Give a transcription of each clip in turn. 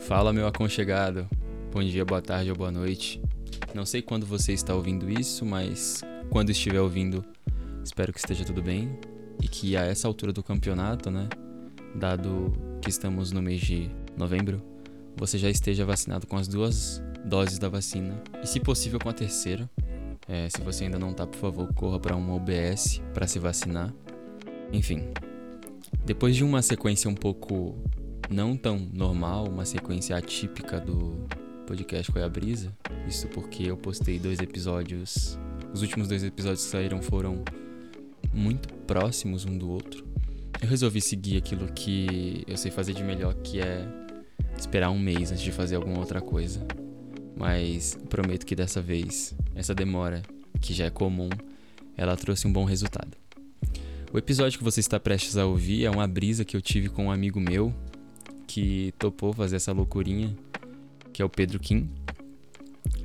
Fala, meu aconchegado. Bom dia, boa tarde ou boa noite. Não sei quando você está ouvindo isso, mas quando estiver ouvindo, espero que esteja tudo bem e que a essa altura do campeonato, né, dado que estamos no mês de novembro, você já esteja vacinado com as duas doses da vacina e, se possível, com a terceira. É, se você ainda não tá, por favor, corra para uma UBS para se vacinar. Enfim, depois de uma sequência um pouco não tão normal, uma sequência atípica do podcast Qual a Brisa, isso porque eu postei dois episódios, os últimos dois episódios que saíram foram muito próximos um do outro. Eu resolvi seguir aquilo que eu sei fazer de melhor, que é esperar um mês antes de fazer alguma outra coisa. Mas prometo que dessa vez, essa demora, que já é comum, ela trouxe um bom resultado. O episódio que você está prestes a ouvir é uma brisa que eu tive com um amigo meu que topou fazer essa loucurinha, que é o Pedro Kim.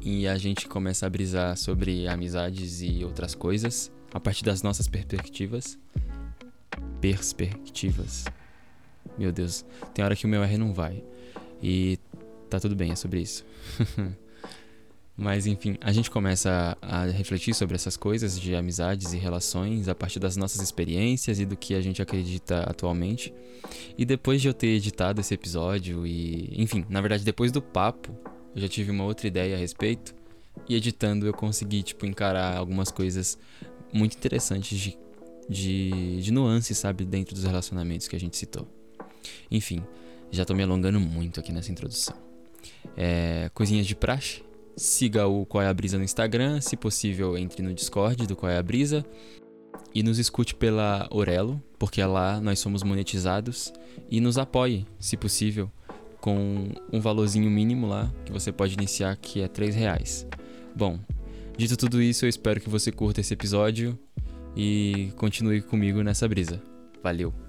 E a gente começa a brisar sobre amizades e outras coisas a partir das nossas perspectivas. Perspectivas. Meu Deus, tem hora que o meu R não vai. E tá tudo bem, é sobre isso. Mas enfim, a gente começa a, refletir sobre essas coisas de amizades e relações a partir das nossas experiências e do que a gente acredita atualmente. E depois de eu ter editado esse episódio e, enfim, na verdade depois do papo, eu já tive uma outra ideia a respeito e editando eu consegui tipo encarar algumas coisas muito interessantes de de, de nuances, sabe, dentro dos relacionamentos que a gente citou. Enfim, já tô me alongando muito aqui nessa introdução. É, coisinhas de praxe, Siga o Qual é a Brisa no Instagram, se possível entre no Discord do Qual é a Brisa. E nos escute pela Orelo, porque lá nós somos monetizados. E nos apoie, se possível, com um valorzinho mínimo lá, que você pode iniciar, que é 3 reais. Bom, dito tudo isso, eu espero que você curta esse episódio e continue comigo nessa brisa. Valeu!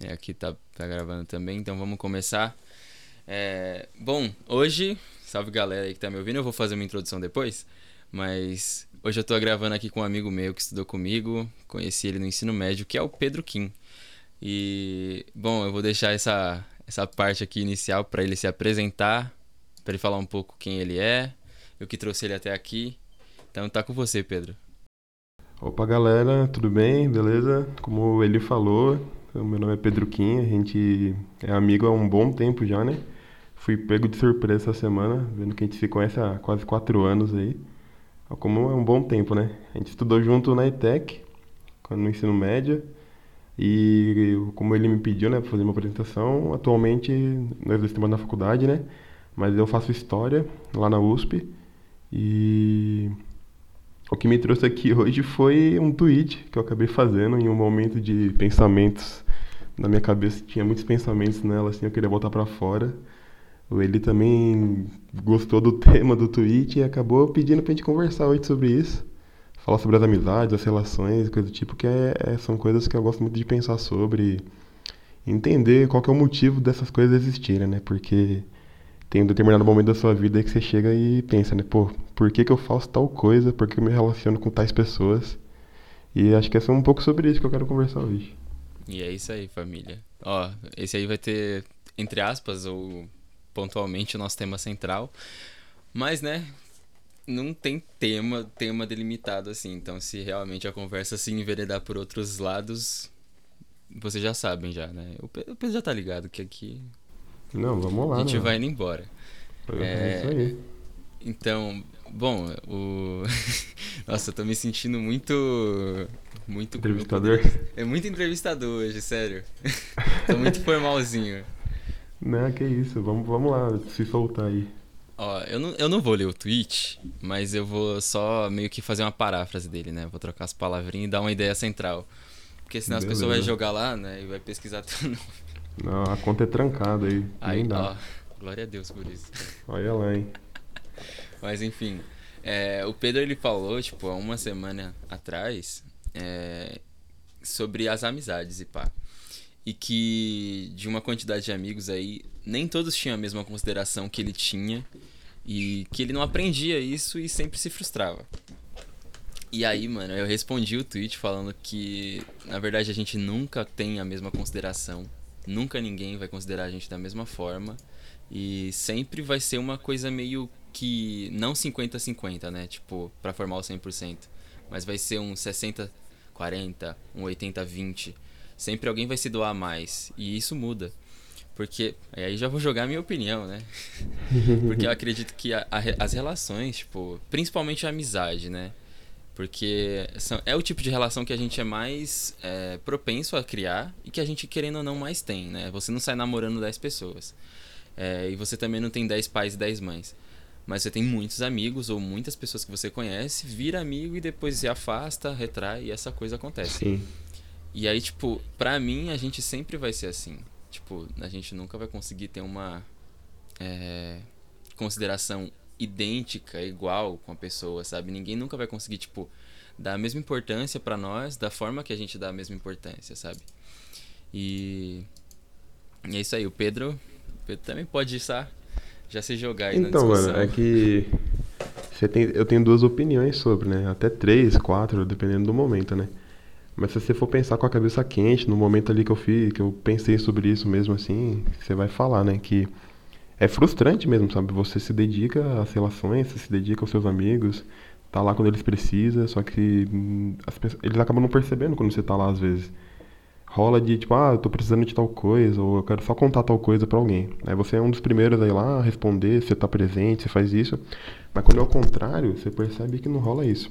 É, aqui tá, tá gravando também, então vamos começar. É, bom, hoje, salve galera aí que tá me ouvindo, eu vou fazer uma introdução depois, mas hoje eu tô gravando aqui com um amigo meu que estudou comigo, conheci ele no ensino médio, que é o Pedro Kim. E, bom, eu vou deixar essa, essa parte aqui inicial para ele se apresentar, para ele falar um pouco quem ele é, o que trouxe ele até aqui. Então tá com você, Pedro. Opa, galera, tudo bem? Beleza? Como ele falou, meu nome é Pedro Kim, a gente é amigo há um bom tempo já, né? Fui pego de surpresa essa semana, vendo que a gente se conhece há quase quatro anos aí. Como é um bom tempo, né? A gente estudou junto na ETEC, no ensino médio. E como ele me pediu, né, pra fazer uma apresentação, atualmente nós estamos na faculdade, né? Mas eu faço história lá na USP. E o que me trouxe aqui hoje foi um tweet que eu acabei fazendo em um momento de pensamentos na minha cabeça tinha muitos pensamentos nela, assim, eu queria botar para fora. Ele também gostou do tema do tweet e acabou pedindo pra gente conversar hoje sobre isso. Falar sobre as amizades, as relações, coisa do tipo, que é, é, são coisas que eu gosto muito de pensar sobre. Entender qual que é o motivo dessas coisas existirem, né? Porque tem um determinado momento da sua vida que você chega e pensa, né? Pô, por que, que eu faço tal coisa? Por que eu me relaciono com tais pessoas? E acho que é um pouco sobre isso que eu quero conversar hoje. E é isso aí, família. Ó, esse aí vai ter, entre aspas, ou pontualmente, o nosso tema central. Mas, né, não tem tema, tema delimitado assim. Então, se realmente a conversa se enveredar por outros lados, vocês já sabem já, né? O Pedro já tá ligado que aqui... Não, vamos lá, A gente né? vai indo embora. É, é isso aí. Então, bom, o... Nossa, eu tô me sentindo muito muito entrevistador. É muito entrevistador hoje, sério. Tô muito formalzinho. Não, que isso. Vamos, vamos lá, se soltar aí. Ó, eu não, eu não vou ler o tweet, mas eu vou só meio que fazer uma paráfrase dele, né? Vou trocar as palavrinhas e dar uma ideia central. Porque senão Beleza. as pessoas vão jogar lá, né? E vai pesquisar nome. Não, a conta é trancada aí. Aí, Nem dá. ó. Glória a Deus por isso. Olha lá, hein? Mas enfim. É, o Pedro ele falou, tipo, há uma semana atrás, é, sobre as amizades e pá. E que de uma quantidade de amigos aí, nem todos tinham a mesma consideração que ele tinha E que ele não aprendia isso e sempre se frustrava. E aí, mano, eu respondi o tweet falando que, na verdade, a gente nunca tem a mesma consideração. Nunca ninguém vai considerar a gente da mesma forma. E sempre vai ser uma coisa meio que. Não 50-50, né? Tipo, pra formar o 100%. Mas vai ser um 60-40, um 80-20. Sempre alguém vai se doar mais. E isso muda. Porque. Aí já vou jogar a minha opinião, né? Porque eu acredito que a, a, as relações, tipo. Principalmente a amizade, né? Porque são, é o tipo de relação que a gente é mais é, propenso a criar e que a gente, querendo ou não, mais tem, né? Você não sai namorando 10 pessoas. É, e você também não tem 10 pais e 10 mães. Mas você tem muitos amigos ou muitas pessoas que você conhece, vira amigo e depois se afasta, retrai e essa coisa acontece. Sim. E aí, tipo, pra mim, a gente sempre vai ser assim. Tipo, a gente nunca vai conseguir ter uma é, consideração idêntica, igual com a pessoa, sabe? Ninguém nunca vai conseguir, tipo, dar a mesma importância para nós da forma que a gente dá a mesma importância, sabe? E, e é isso aí, o Pedro, o Pedro também pode já, já se jogar aí então, na discussão. Então, mano, é que tem, eu tenho duas opiniões sobre, né? Até três, quatro, dependendo do momento, né? Mas se você for pensar com a cabeça quente, no momento ali que eu fiz, que eu pensei sobre isso mesmo assim, você vai falar, né? Que é frustrante mesmo, sabe? Você se dedica às relações, você se dedica aos seus amigos, tá lá quando eles precisam, só que hum, pessoas, eles acabam não percebendo quando você tá lá às vezes. Rola de tipo, ah, eu tô precisando de tal coisa, ou eu quero só contar tal coisa para alguém. Aí você é um dos primeiros a ir lá responder, você tá presente, você faz isso. Mas quando é o contrário, você percebe que não rola isso.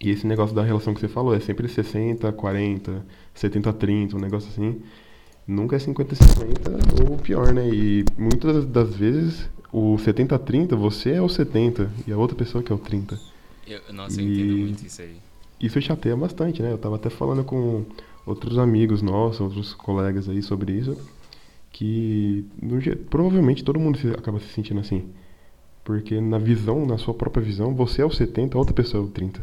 E esse negócio da relação que você falou é sempre 60, 40, 70, 30, um negócio assim nunca é 50-50 ou pior, né? E muitas das vezes o 70-30, você é o 70 e a outra pessoa que é o 30. Eu, nossa, e... eu entendo muito isso aí. Isso chateia bastante, né? Eu tava até falando com outros amigos nossos, outros colegas aí sobre isso, que no, provavelmente todo mundo acaba se sentindo assim. Porque na visão, na sua própria visão, você é o 70, a outra pessoa é o 30.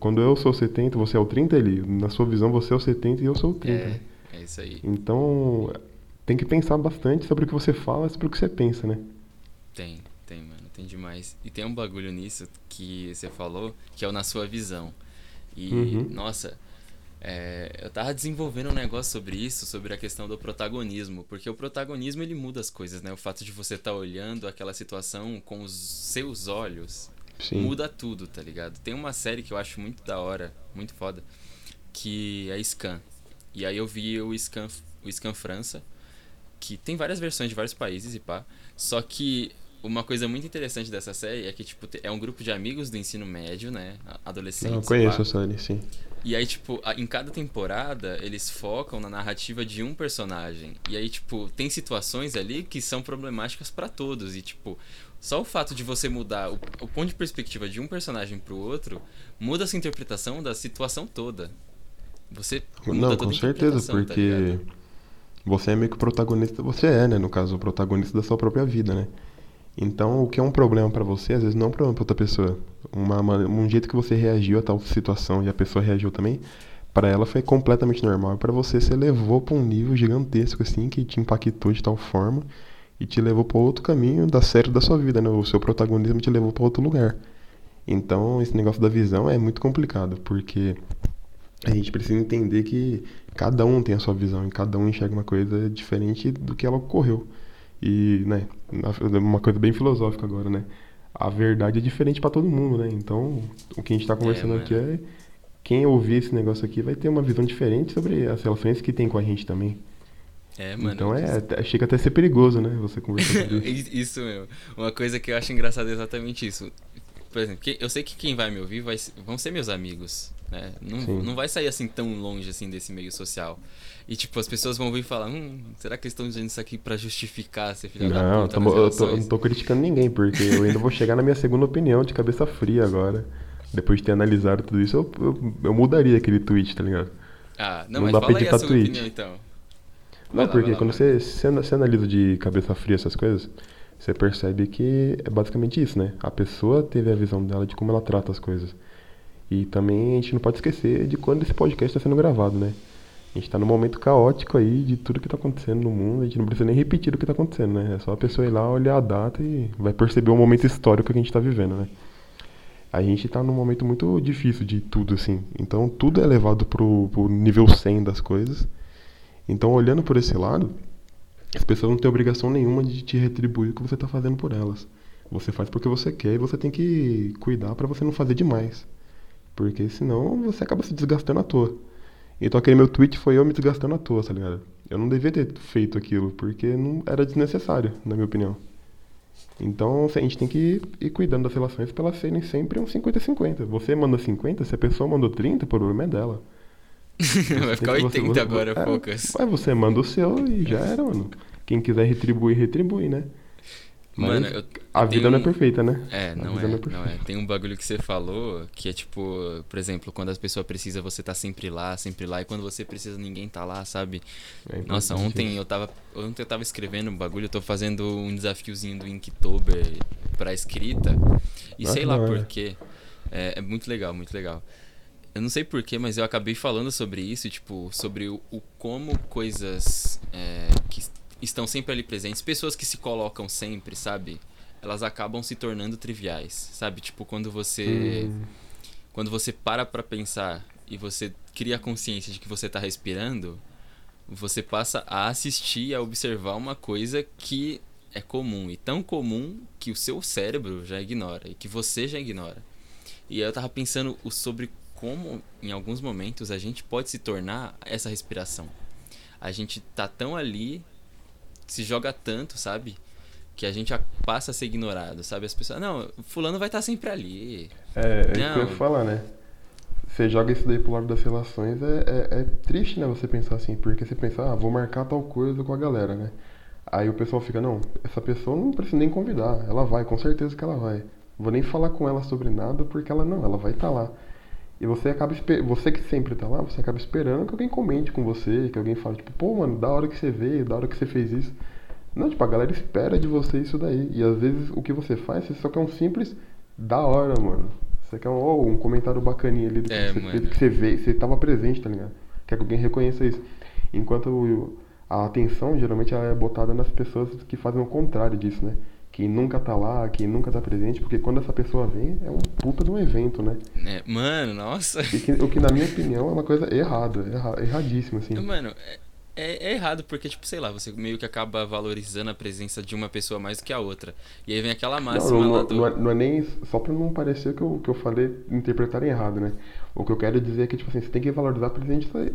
Quando eu sou o 70, você é o 30, ele, na sua visão, você é o 70 e eu sou o 30. É. É isso aí. Então, tem que pensar bastante sobre o que você fala e sobre o que você pensa, né? Tem, tem, mano. Tem demais. E tem um bagulho nisso que você falou, que é o na sua visão. E, uhum. nossa, é, eu tava desenvolvendo um negócio sobre isso, sobre a questão do protagonismo, porque o protagonismo ele muda as coisas, né? O fato de você estar tá olhando aquela situação com os seus olhos Sim. muda tudo, tá ligado? Tem uma série que eu acho muito da hora, muito foda, que é Scan. E aí eu vi o Scan, o Scan França, que tem várias versões de vários países e pá. Só que uma coisa muito interessante dessa série é que, tipo, é um grupo de amigos do ensino médio, né? Adolescentes. Eu conheço a série, sim. E aí, tipo, em cada temporada, eles focam na narrativa de um personagem. E aí, tipo, tem situações ali que são problemáticas para todos. E, tipo, só o fato de você mudar o, o ponto de perspectiva de um personagem pro outro muda essa interpretação da situação toda. Você Não, com certeza, tá porque tá você é meio que o protagonista, você é, né, no caso, o protagonista da sua própria vida, né? Então, o que é um problema para você, às vezes não é um problema para outra pessoa. Uma, um jeito que você reagiu a tal situação e a pessoa reagiu também, para ela foi completamente normal. Para você, você levou para um nível gigantesco, assim, que te impactou de tal forma e te levou para outro caminho da série da sua vida, né? O seu protagonismo te levou para outro lugar. Então, esse negócio da visão é muito complicado, porque a gente precisa entender que cada um tem a sua visão e cada um enxerga uma coisa diferente do que ela ocorreu. E, né, uma coisa bem filosófica agora, né? A verdade é diferente para todo mundo, né? Então, o que a gente está conversando é, aqui é quem ouvir esse negócio aqui vai ter uma visão diferente sobre as relações que tem com a gente também. É, mano. Então é, chega até a ser perigoso, né? Você conversar sobre isso. isso mesmo. Uma coisa que eu acho engraçada é exatamente isso. Por exemplo, eu sei que quem vai me ouvir vai, vão ser meus amigos. Né? Não, não vai sair assim tão longe assim desse meio social. E tipo, as pessoas vão vir falar, hum, será que eles estão dizendo isso aqui para justificar ser filha não, da puta? Não, eu, tô, eu não tô criticando ninguém, porque eu ainda vou chegar na minha segunda opinião de cabeça fria agora. Depois de ter analisado tudo isso, eu, eu, eu mudaria aquele tweet, tá ligado? Ah, não, não mas dá fala aí a sua tweet. opinião então. Não, lá, porque lá, quando você, você analisa de cabeça fria essas coisas, você percebe que é basicamente isso, né? A pessoa teve a visão dela de como ela trata as coisas. E também a gente não pode esquecer de quando esse podcast está sendo gravado, né? A gente tá num momento caótico aí de tudo que tá acontecendo no mundo. A gente não precisa nem repetir o que tá acontecendo, né? É só a pessoa ir lá, olhar a data e vai perceber o momento histórico que a gente tá vivendo, né? A gente tá num momento muito difícil de tudo, assim. Então tudo é levado pro, pro nível 100 das coisas. Então, olhando por esse lado, as pessoas não têm obrigação nenhuma de te retribuir o que você tá fazendo por elas. Você faz porque você quer e você tem que cuidar para você não fazer demais. Porque senão você acaba se desgastando à toa. Então aquele meu tweet foi eu me desgastando à toa, tá ligado? Eu não devia ter feito aquilo, porque não era desnecessário, na minha opinião. Então a gente tem que ir cuidando das relações para elas serem sempre um 50-50. Você manda 50, se a pessoa mandou 30, o problema é dela. Vai ficar 80 você, agora, é, poucas. Mas você manda o seu e já era, mano. Quem quiser retribuir, retribui, né? Mas Mano, eu, a vida não é perfeita, né? É, não é, não, é não é. Tem um bagulho que você falou que é tipo, por exemplo, quando as pessoas precisam, você tá sempre lá, sempre lá, e quando você precisa, ninguém tá lá, sabe? É Nossa, ontem eu tava. Ontem eu tava escrevendo um bagulho, eu tô fazendo um desafiozinho do Inktober pra escrita. E sei lá por quê. É, é muito legal, muito legal. Eu não sei porquê, mas eu acabei falando sobre isso, tipo, sobre o, o como coisas é, que estão sempre ali presentes, pessoas que se colocam sempre, sabe? Elas acabam se tornando triviais, sabe? Tipo, quando você hum. quando você para para pensar e você cria a consciência de que você tá respirando, você passa a assistir, a observar uma coisa que é comum e tão comum que o seu cérebro já ignora e que você já ignora. E eu tava pensando sobre como em alguns momentos a gente pode se tornar essa respiração. A gente tá tão ali se joga tanto, sabe? Que a gente passa a ser ignorado, sabe? As pessoas, não, fulano vai estar tá sempre ali. É, é isso que eu ia falar, né? Você joga isso daí pro lado das relações, é, é, é, triste, né? Você pensar assim, porque você pensa, ah, vou marcar tal coisa com a galera, né? Aí o pessoal fica, não, essa pessoa não precisa nem convidar, ela vai, com certeza que ela vai. Vou nem falar com ela sobre nada, porque ela não, ela vai estar tá lá. E você acaba você que sempre tá lá, você acaba esperando que alguém comente com você, que alguém fale, tipo, pô, mano, da hora que você veio, da hora que você fez isso. Não, tipo, a galera espera de você isso daí. E às vezes o que você faz, você só quer um simples da hora, mano. Você quer um, oh, um comentário bacaninha ali do que, é, você, fez, que você vê, você tava presente, tá ligado? Quer que alguém reconheça isso. Enquanto a atenção geralmente é botada nas pessoas que fazem o contrário disso, né? Quem nunca tá lá, quem nunca tá presente, porque quando essa pessoa vem, é um puta de um evento, né? É, mano, nossa. Que, o que, na minha opinião, é uma coisa errada, erra, erradíssima, assim. Mano, é, é, é, errado, porque, tipo, sei lá, você meio que acaba valorizando a presença de uma pessoa mais do que a outra. E aí vem aquela máxima não, não, lá do... Não é, não é nem... Só pra não parecer que eu, que eu falei, interpretarem errado, né? O que eu quero dizer é que, tipo assim, você tem que valorizar a presença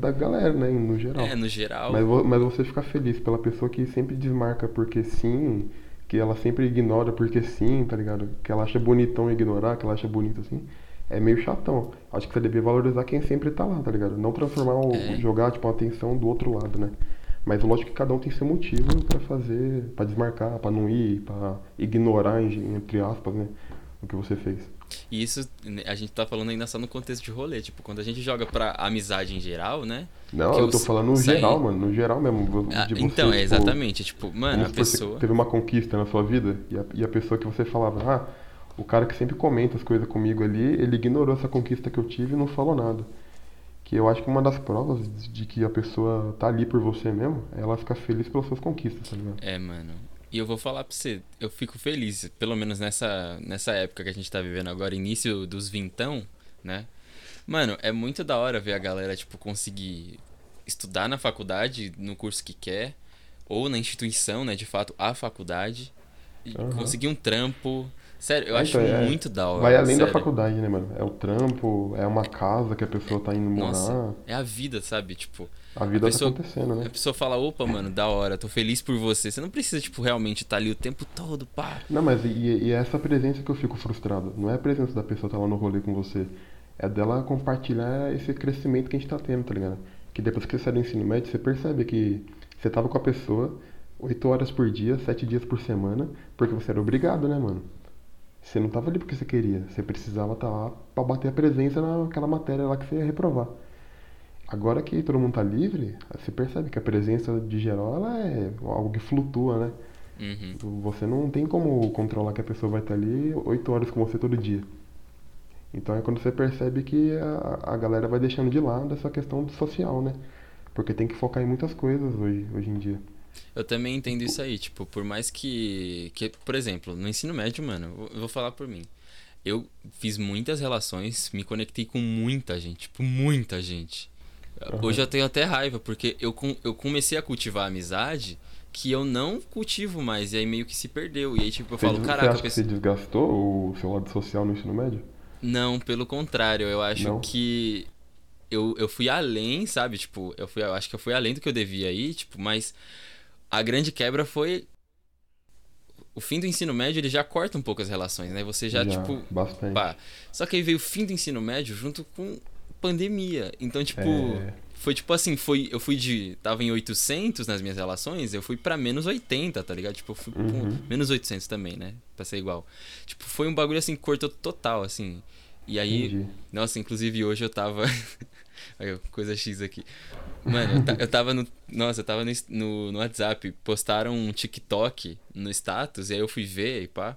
da galera, né? No geral. É, no geral. Mas, mas você ficar feliz pela pessoa que sempre desmarca porque sim que ela sempre ignora porque sim, tá ligado? Que ela acha bonitão ignorar, que ela acha bonito assim, é meio chatão. Acho que você devia valorizar quem sempre tá lá, tá ligado? Não transformar o, é. jogar tipo a atenção do outro lado, né? Mas lógico que cada um tem seu motivo para fazer, para desmarcar, para não ir, para ignorar entre aspas, né, o que você fez. E isso né, a gente tá falando ainda só no contexto de rolê, tipo, quando a gente joga pra amizade em geral, né? Não, eu tô falando no geral, mano, no geral mesmo. Ah, você, então, é tipo, exatamente, tipo, mano, a pessoa. teve uma conquista na sua vida e a, e a pessoa que você falava, ah, o cara que sempre comenta as coisas comigo ali, ele ignorou essa conquista que eu tive e não falou nada. Que eu acho que uma das provas de que a pessoa tá ali por você mesmo é ela ficar feliz pelas suas conquistas, tá ligado? É, mano. E eu vou falar pra você, eu fico feliz, pelo menos nessa, nessa época que a gente tá vivendo agora, início dos vintão, né? Mano, é muito da hora ver a galera, tipo, conseguir estudar na faculdade, no curso que quer, ou na instituição, né, de fato, a faculdade, e uhum. conseguir um trampo, Sério, eu acho é, muito da hora. Vai além sério. da faculdade, né, mano? É o trampo, é uma casa que a pessoa tá indo morar. Nossa, é a vida, sabe? Tipo. A vida a tá pessoa, tá acontecendo, né? A pessoa fala, opa, mano, da hora, tô feliz por você. Você não precisa, tipo, realmente estar tá ali o tempo todo, pá. Não, mas e, e é essa presença que eu fico frustrado. Não é a presença da pessoa estar tá lá no rolê com você. É dela compartilhar esse crescimento que a gente tá tendo, tá ligado? Que depois que você sai do ensino médio, você percebe que você tava com a pessoa oito horas por dia, sete dias por semana, porque você era obrigado, né, mano? Você não estava ali porque você queria, você precisava estar tá lá para bater a presença naquela matéria lá que você ia reprovar. Agora que todo mundo está livre, você percebe que a presença de geral ela é algo que flutua, né? Uhum. Você não tem como controlar que a pessoa vai estar tá ali oito horas com você todo dia. Então é quando você percebe que a, a galera vai deixando de lado essa questão social, né? Porque tem que focar em muitas coisas hoje, hoje em dia. Eu também entendo isso aí, tipo, por mais que, que por exemplo, no ensino médio, mano, eu vou falar por mim. Eu fiz muitas relações, me conectei com muita gente, tipo, muita gente. Uhum. Hoje eu tenho até raiva, porque eu, eu comecei a cultivar a amizade que eu não cultivo mais, e aí meio que se perdeu. E aí, tipo, eu você, falo, caraca. Você acha que você desgastou o seu lado social no ensino médio? Não, pelo contrário, eu acho não? que eu, eu fui além, sabe? Tipo, eu, fui, eu acho que eu fui além do que eu devia ir, tipo, mas a grande quebra foi o fim do ensino médio ele já corta um pouco as relações, né? Você já, já tipo. Bastante. Pá. Só que aí veio o fim do ensino médio junto com pandemia. Então, tipo. É... Foi tipo assim, foi, eu fui de. Tava em 800 nas minhas relações, eu fui para menos 80, tá ligado? Tipo, eu fui uhum. menos 800 também, né? Pra ser igual. Tipo, foi um bagulho assim, cortou total, assim. E aí. Entendi. Nossa, inclusive hoje eu tava. Coisa X aqui. Mano, eu, eu tava no. Nossa, eu tava no, no, no, WhatsApp. Postaram um TikTok no status, e aí eu fui ver e pá.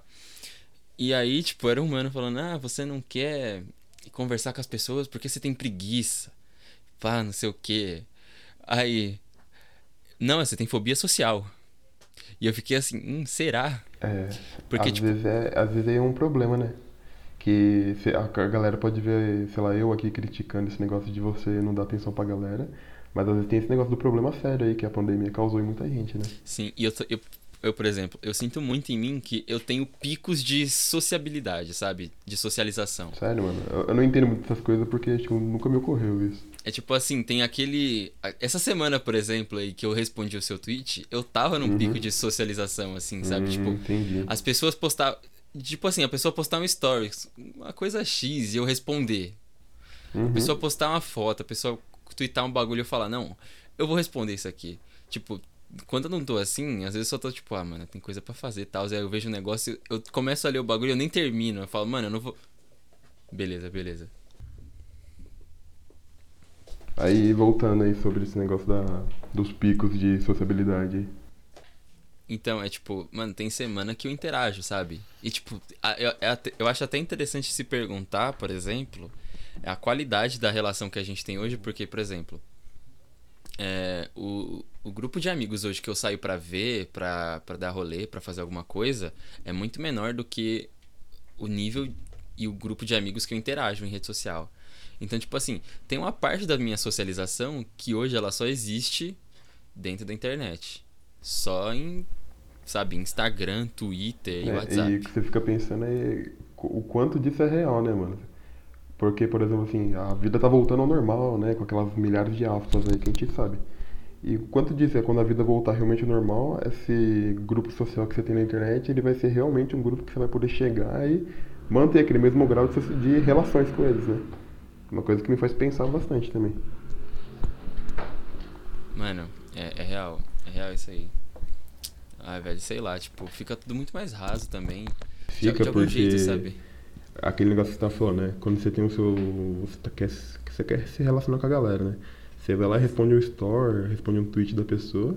E aí, tipo, era um mano falando: Ah, você não quer conversar com as pessoas porque você tem preguiça. Pá, não sei o quê. Aí. Não, você tem fobia social. E eu fiquei assim, hum, será? É. Porque, às, tipo... vezes é, às vezes é um problema, né? Que a galera pode ver, sei lá, eu aqui criticando esse negócio de você não dar atenção pra galera. Mas às vezes tem esse negócio do problema sério aí que a pandemia causou em muita gente, né? Sim, e eu, eu, eu, por exemplo, eu sinto muito em mim que eu tenho picos de sociabilidade, sabe? De socialização. Sério, mano? Eu, eu não entendo muito essas coisas porque, tipo, nunca me ocorreu isso. É tipo assim, tem aquele. Essa semana, por exemplo, aí que eu respondi o seu tweet, eu tava num uhum. pico de socialização, assim, sabe? Uhum, tipo, entendi. as pessoas postavam. Tipo assim, a pessoa postar um stories, uma coisa X, e eu responder. Uhum. A pessoa postar uma foto, a pessoa twittar um bagulho e eu falar, não, eu vou responder isso aqui. Tipo, quando eu não tô assim, às vezes eu só tô tipo, ah, mano, tem coisa para fazer e tal. Aí eu vejo um negócio, eu começo a ler o bagulho eu nem termino. Eu falo, mano, eu não vou. Beleza, beleza. Aí voltando aí sobre esse negócio da, dos picos de sociabilidade. Então, é tipo, mano, tem semana que eu interajo, sabe? E tipo, eu, é eu acho até interessante se perguntar, por exemplo, a qualidade da relação que a gente tem hoje, porque, por exemplo, é, o, o grupo de amigos hoje que eu saio para ver, para dar rolê, para fazer alguma coisa, é muito menor do que o nível e o grupo de amigos que eu interajo em rede social. Então, tipo assim, tem uma parte da minha socialização que hoje ela só existe dentro da internet. Só em, sabe, Instagram, Twitter e é, WhatsApp. E o que você fica pensando é o quanto disso é real, né, mano? Porque, por exemplo, assim, a vida tá voltando ao normal, né? Com aquelas milhares de aspas aí que a gente sabe. E quanto disso é quando a vida voltar realmente ao normal, esse grupo social que você tem na internet, ele vai ser realmente um grupo que você vai poder chegar e manter aquele mesmo grau de, de relações com eles, né? Uma coisa que me faz pensar bastante também. Mano, é, é real. É real isso aí. Ah, velho, sei lá, tipo, fica tudo muito mais raso também. Fica de, de porque... jeito, sabe? Aquele negócio que você tá falando, né? Quando você tem o seu. Você tá, quer, você quer se relacionar com a galera, né? Você vai lá e responde um story, responde um tweet da pessoa.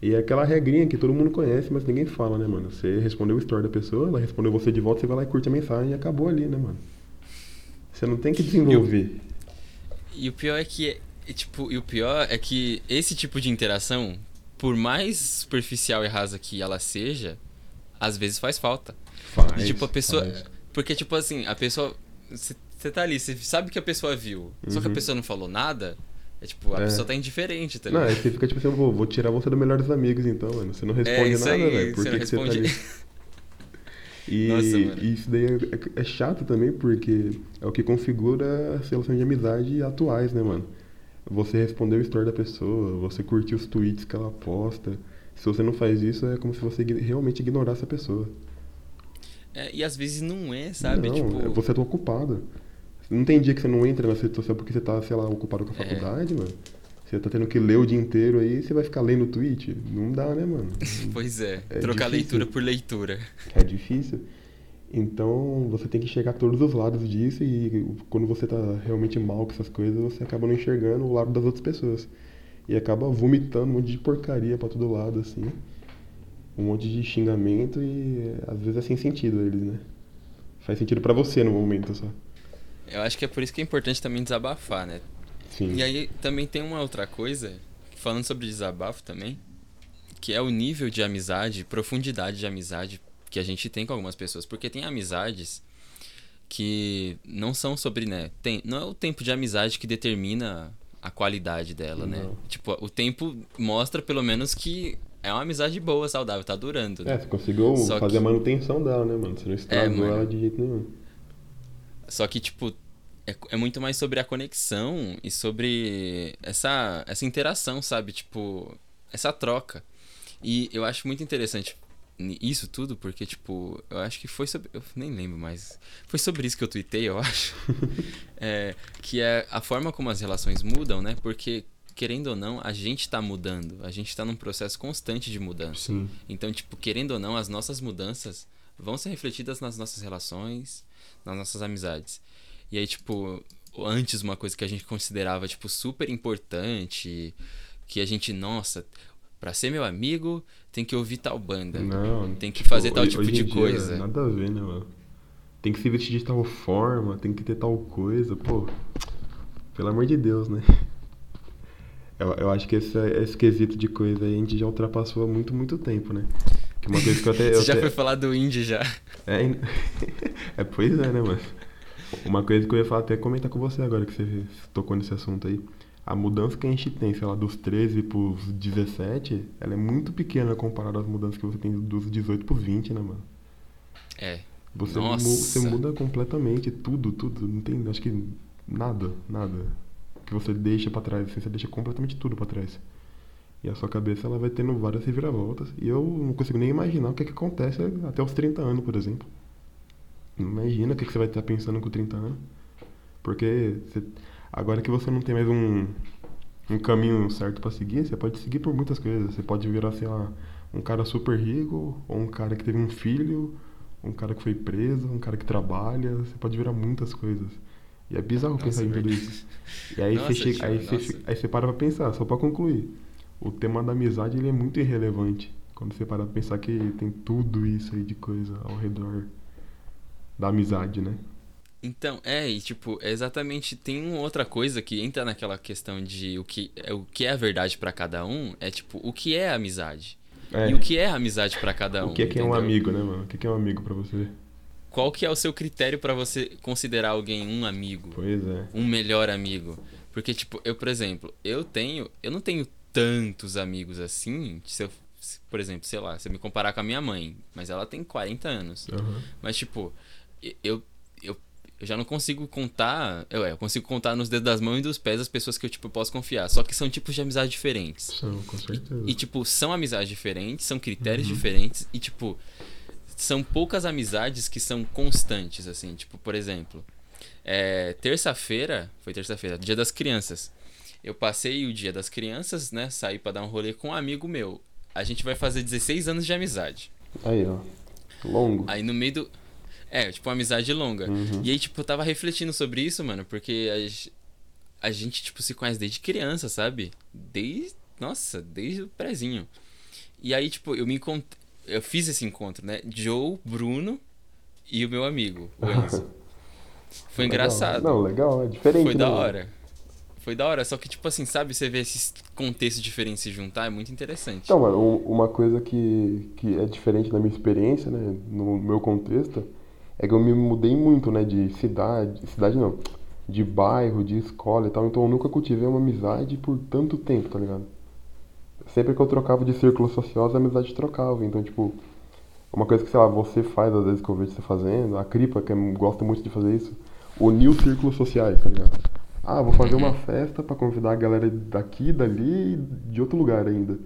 E é aquela regrinha que todo mundo conhece, mas ninguém fala, né, mano? Você respondeu o story da pessoa, ela respondeu você de volta, você vai lá e curte a mensagem e acabou ali, né, mano? Você não tem que desenvolver. E o, e o pior é que, é, tipo, e o pior é que esse tipo de interação, por mais superficial e rasa que ela seja, às vezes faz falta. Faz, e, tipo, a pessoa. Faz. Porque, tipo assim, a pessoa. Você tá ali, você sabe que a pessoa viu. Uhum. Só que a uhum. pessoa não falou nada. É tipo, a é. pessoa tá indiferente, tá ligado? Não, aí você fica tipo assim, vou, vou tirar você do melhor dos amigos então, mano. Você não é, responde é, nada, velho. Por que, que você tá ali? E, Nossa, e isso daí é, é, chato também, porque é o que configura as relações de amizade atuais, né, mano? Você responder o story da pessoa, você curtir os tweets que ela posta. Se você não faz isso, é como se você realmente ignorasse a pessoa. É, e às vezes não é, sabe? Não, tipo... É, você tá ocupado. Não tem dia que você não entra na rede social porque você tá, sei lá, ocupado com a é. faculdade, é. mano. Você tá tendo que ler o dia inteiro aí, você vai ficar lendo o tweet? Não dá, né, mano? pois é. é Trocar difícil. leitura por leitura. É difícil. Então, você tem que enxergar a todos os lados disso e quando você tá realmente mal com essas coisas, você acaba não enxergando o lado das outras pessoas. E acaba vomitando um monte de porcaria para todo lado, assim um monte de xingamento e às vezes é sem sentido eles, né? Faz sentido para você no momento só. Eu acho que é por isso que é importante também desabafar, né? Sim. E aí também tem uma outra coisa, falando sobre desabafo também, que é o nível de amizade, profundidade de amizade que a gente tem com algumas pessoas. Porque tem amizades que não são sobre, né? Tem, não é o tempo de amizade que determina a qualidade dela, né? Não. Tipo, o tempo mostra pelo menos que é uma amizade boa, saudável, tá durando. né? É, você conseguiu Só fazer que- a manutenção dela, né, mano? Você não estragou mano. ela de jeito nenhum. Só que, tipo, é, é muito mais sobre a conexão e sobre essa, essa interação, sabe? Tipo, essa troca. E eu acho muito interessante isso tudo, porque, tipo, eu acho que foi sobre. Eu nem lembro mais. Foi sobre isso que eu tuitei, eu acho. É, que é a forma como as relações mudam, né? Porque, querendo ou não, a gente tá mudando. A gente tá num processo constante de mudança. Sim. Então, tipo, querendo ou não, as nossas mudanças vão ser refletidas nas nossas relações, nas nossas amizades. E aí, tipo, antes uma coisa que a gente considerava, tipo, super importante, que a gente, nossa, pra ser meu amigo, tem que ouvir tal banda. Não. Tem que fazer tal hoje- tipo de coisa. Nada a ver, né, mano? Tem que se vestir de tal forma, tem que ter tal coisa, pô. Pelo amor de Deus, né? Eu, eu acho que esse, esse quesito de coisa aí a gente já ultrapassou há muito, muito tempo, né? Que uma coisa que eu até. eu Você já até- foi falar do indie já. É, é, pois é, né, mano? Uma coisa que eu ia falar até comentar com você agora que você tocou nesse assunto aí. A mudança que a gente tem, sei lá, dos 13 pros 17, ela é muito pequena comparada às mudanças que você tem dos 18 pros 20, né, mano? É. Você, mu- Nossa. você muda completamente tudo, tudo. Não tem, acho que nada, nada que você deixa pra trás. assim, Você deixa completamente tudo pra trás. E a sua cabeça ela vai tendo várias reviravoltas. E eu não consigo nem imaginar o que, é que acontece até os 30 anos, por exemplo. Imagina o que, que você vai estar pensando com 30 anos. Porque você- agora que você não tem mais um, um caminho certo pra seguir, você pode seguir por muitas coisas. Você pode virar, sei lá, um cara super rico, ou um cara que teve um filho, um cara que foi preso, um cara que trabalha. Você pode virar muitas coisas. E é bizarro Nossa, pensar em tudo verdade. isso. E aí, Nossa, você chega, aí, você, aí você para pra pensar, só pra concluir. O tema da amizade ele é muito irrelevante. Quando você para pra pensar que tem tudo isso aí de coisa ao redor da amizade, né? Então, é, e tipo, é exatamente tem uma outra coisa que entra naquela questão de o que é, o que é a verdade pra cada um, é tipo, o que é amizade? É. E o que é amizade pra cada um? O que é que é um amigo, né, mano? O que é que é um amigo pra você? Qual que é o seu critério pra você considerar alguém um amigo? Pois é. Um melhor amigo? Porque tipo, eu, por exemplo, eu tenho, eu não tenho tantos amigos assim, se eu, se- por exemplo, sei lá, se eu me comparar com a minha mãe, mas ela tem 40 anos. Aham. Mas, tipo, eu, eu, eu já não consigo contar. Eu, é, eu consigo contar nos dedos das mãos e dos pés as pessoas que eu, tipo, posso confiar. Só que são tipos de amizade diferentes. São, com certeza. E, tipo, são amizades diferentes, são critérios Uhum. diferentes. E, tipo, são poucas amizades que são constantes, assim. Tipo, por exemplo, é, terça-feira. Foi terça-feira, dia das crianças. Eu passei o dia das crianças, né? Saí pra dar um rolê com um amigo meu. A gente vai fazer 16 anos de amizade. Aí, ó. Longo. Aí no meio do. É, tipo, uma amizade longa. Uhum. E aí, tipo, eu tava refletindo sobre isso, mano, porque a, a gente, tipo, se conhece desde criança, sabe? Desde. Nossa, desde o prezinho. E aí, tipo, eu me encontrei. Eu fiz esse encontro, né? Joe, Bruno e o meu amigo, o Enzo. Foi engraçado. Não, legal, é diferente. Foi né, da hora. Foi da hora, só que, tipo assim, sabe, você vê esses contextos diferentes se juntar, é muito interessante. Então, mano, um- uma coisa que, que é diferente da minha experiência, né, no meu contexto, é que eu me mudei muito, né, de cidade, cidade não, de bairro, de escola e tal, então eu nunca cultivei uma amizade por tanto tempo, tá ligado? Sempre que eu trocava de círculo social, as amizades trocavam, então, tipo, uma coisa que, sei lá, você faz às vezes que eu vejo você fazendo, a Cripa, que é- gosta muito de fazer isso, unir os círculos sociais, tá ligado? Ah, vou fazer uma festa pra convidar a galera daqui, dali e de outro lugar ainda.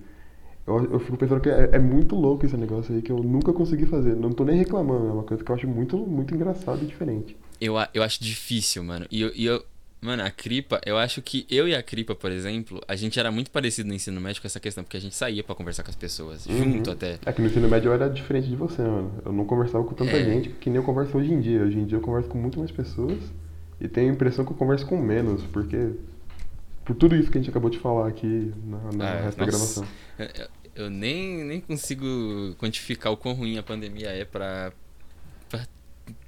Eu, eu fico pensando que é, é muito louco esse negócio aí que eu nunca consegui fazer. Não tô nem reclamando, é uma coisa que eu acho muito, muito engraçado e diferente. Eu, a- eu acho difícil, mano. E eu, e eu- Mano, a Cripa, eu acho que eu e a Cripa, por exemplo, a gente era muito parecido no ensino médio com essa questão, porque a gente saía pra conversar com as pessoas, junto até. É que no ensino médio eu era diferente de você, mano. Eu não conversava com tanta É. gente que nem eu converso hoje em dia. Hoje em dia eu converso com muito mais pessoas e tenho a impressão que eu converso com menos, porque. Por tudo isso que a gente acabou de falar aqui na, na Ah, resto da gravação. Eu, nem, nem consigo quantificar o quão ruim a pandemia é pra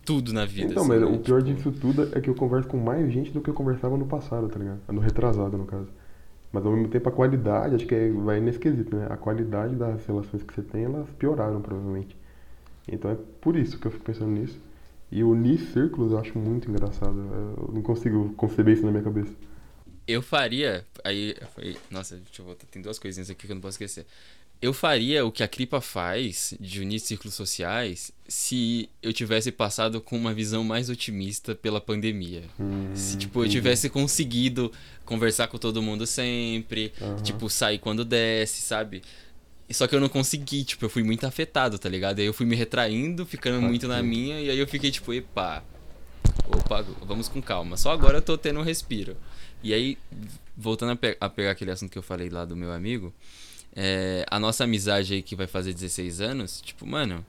tudo na vida. Então, assim, mas né? o pior Tipo, disso tudo é que eu converso com mais gente do que eu conversava no passado, tá ligado? No retrasado, no caso. Mas ao mesmo tempo a qualidade, acho que é- vai nesse quesito, né? A qualidade das relações que você tem, elas pioraram, provavelmente. Então é por isso que eu fico pensando nisso. E unir círculos eu acho muito engraçado. Eu não consigo conceber isso na minha cabeça. Eu faria. Aí. Nossa, deixa eu voltar. Tem duas coisinhas aqui que eu não posso esquecer. Eu faria o que a Cripa faz de unir círculos sociais se eu tivesse passado com uma visão mais otimista pela pandemia. Se, tipo, eu tivesse conseguido conversar com todo mundo sempre, tipo, sair quando desce, sabe? Só que eu não consegui, tipo, eu fui muito afetado, tá ligado? Aí eu fui me retraindo, ficando muito na minha, e aí eu fiquei tipo, epa, opa, vamos com calma. Só agora eu tô tendo um respiro. E aí, voltando a, pe- a pegar aquele assunto que eu falei lá do meu amigo, é, a nossa amizade aí que vai fazer 16 anos, tipo, mano,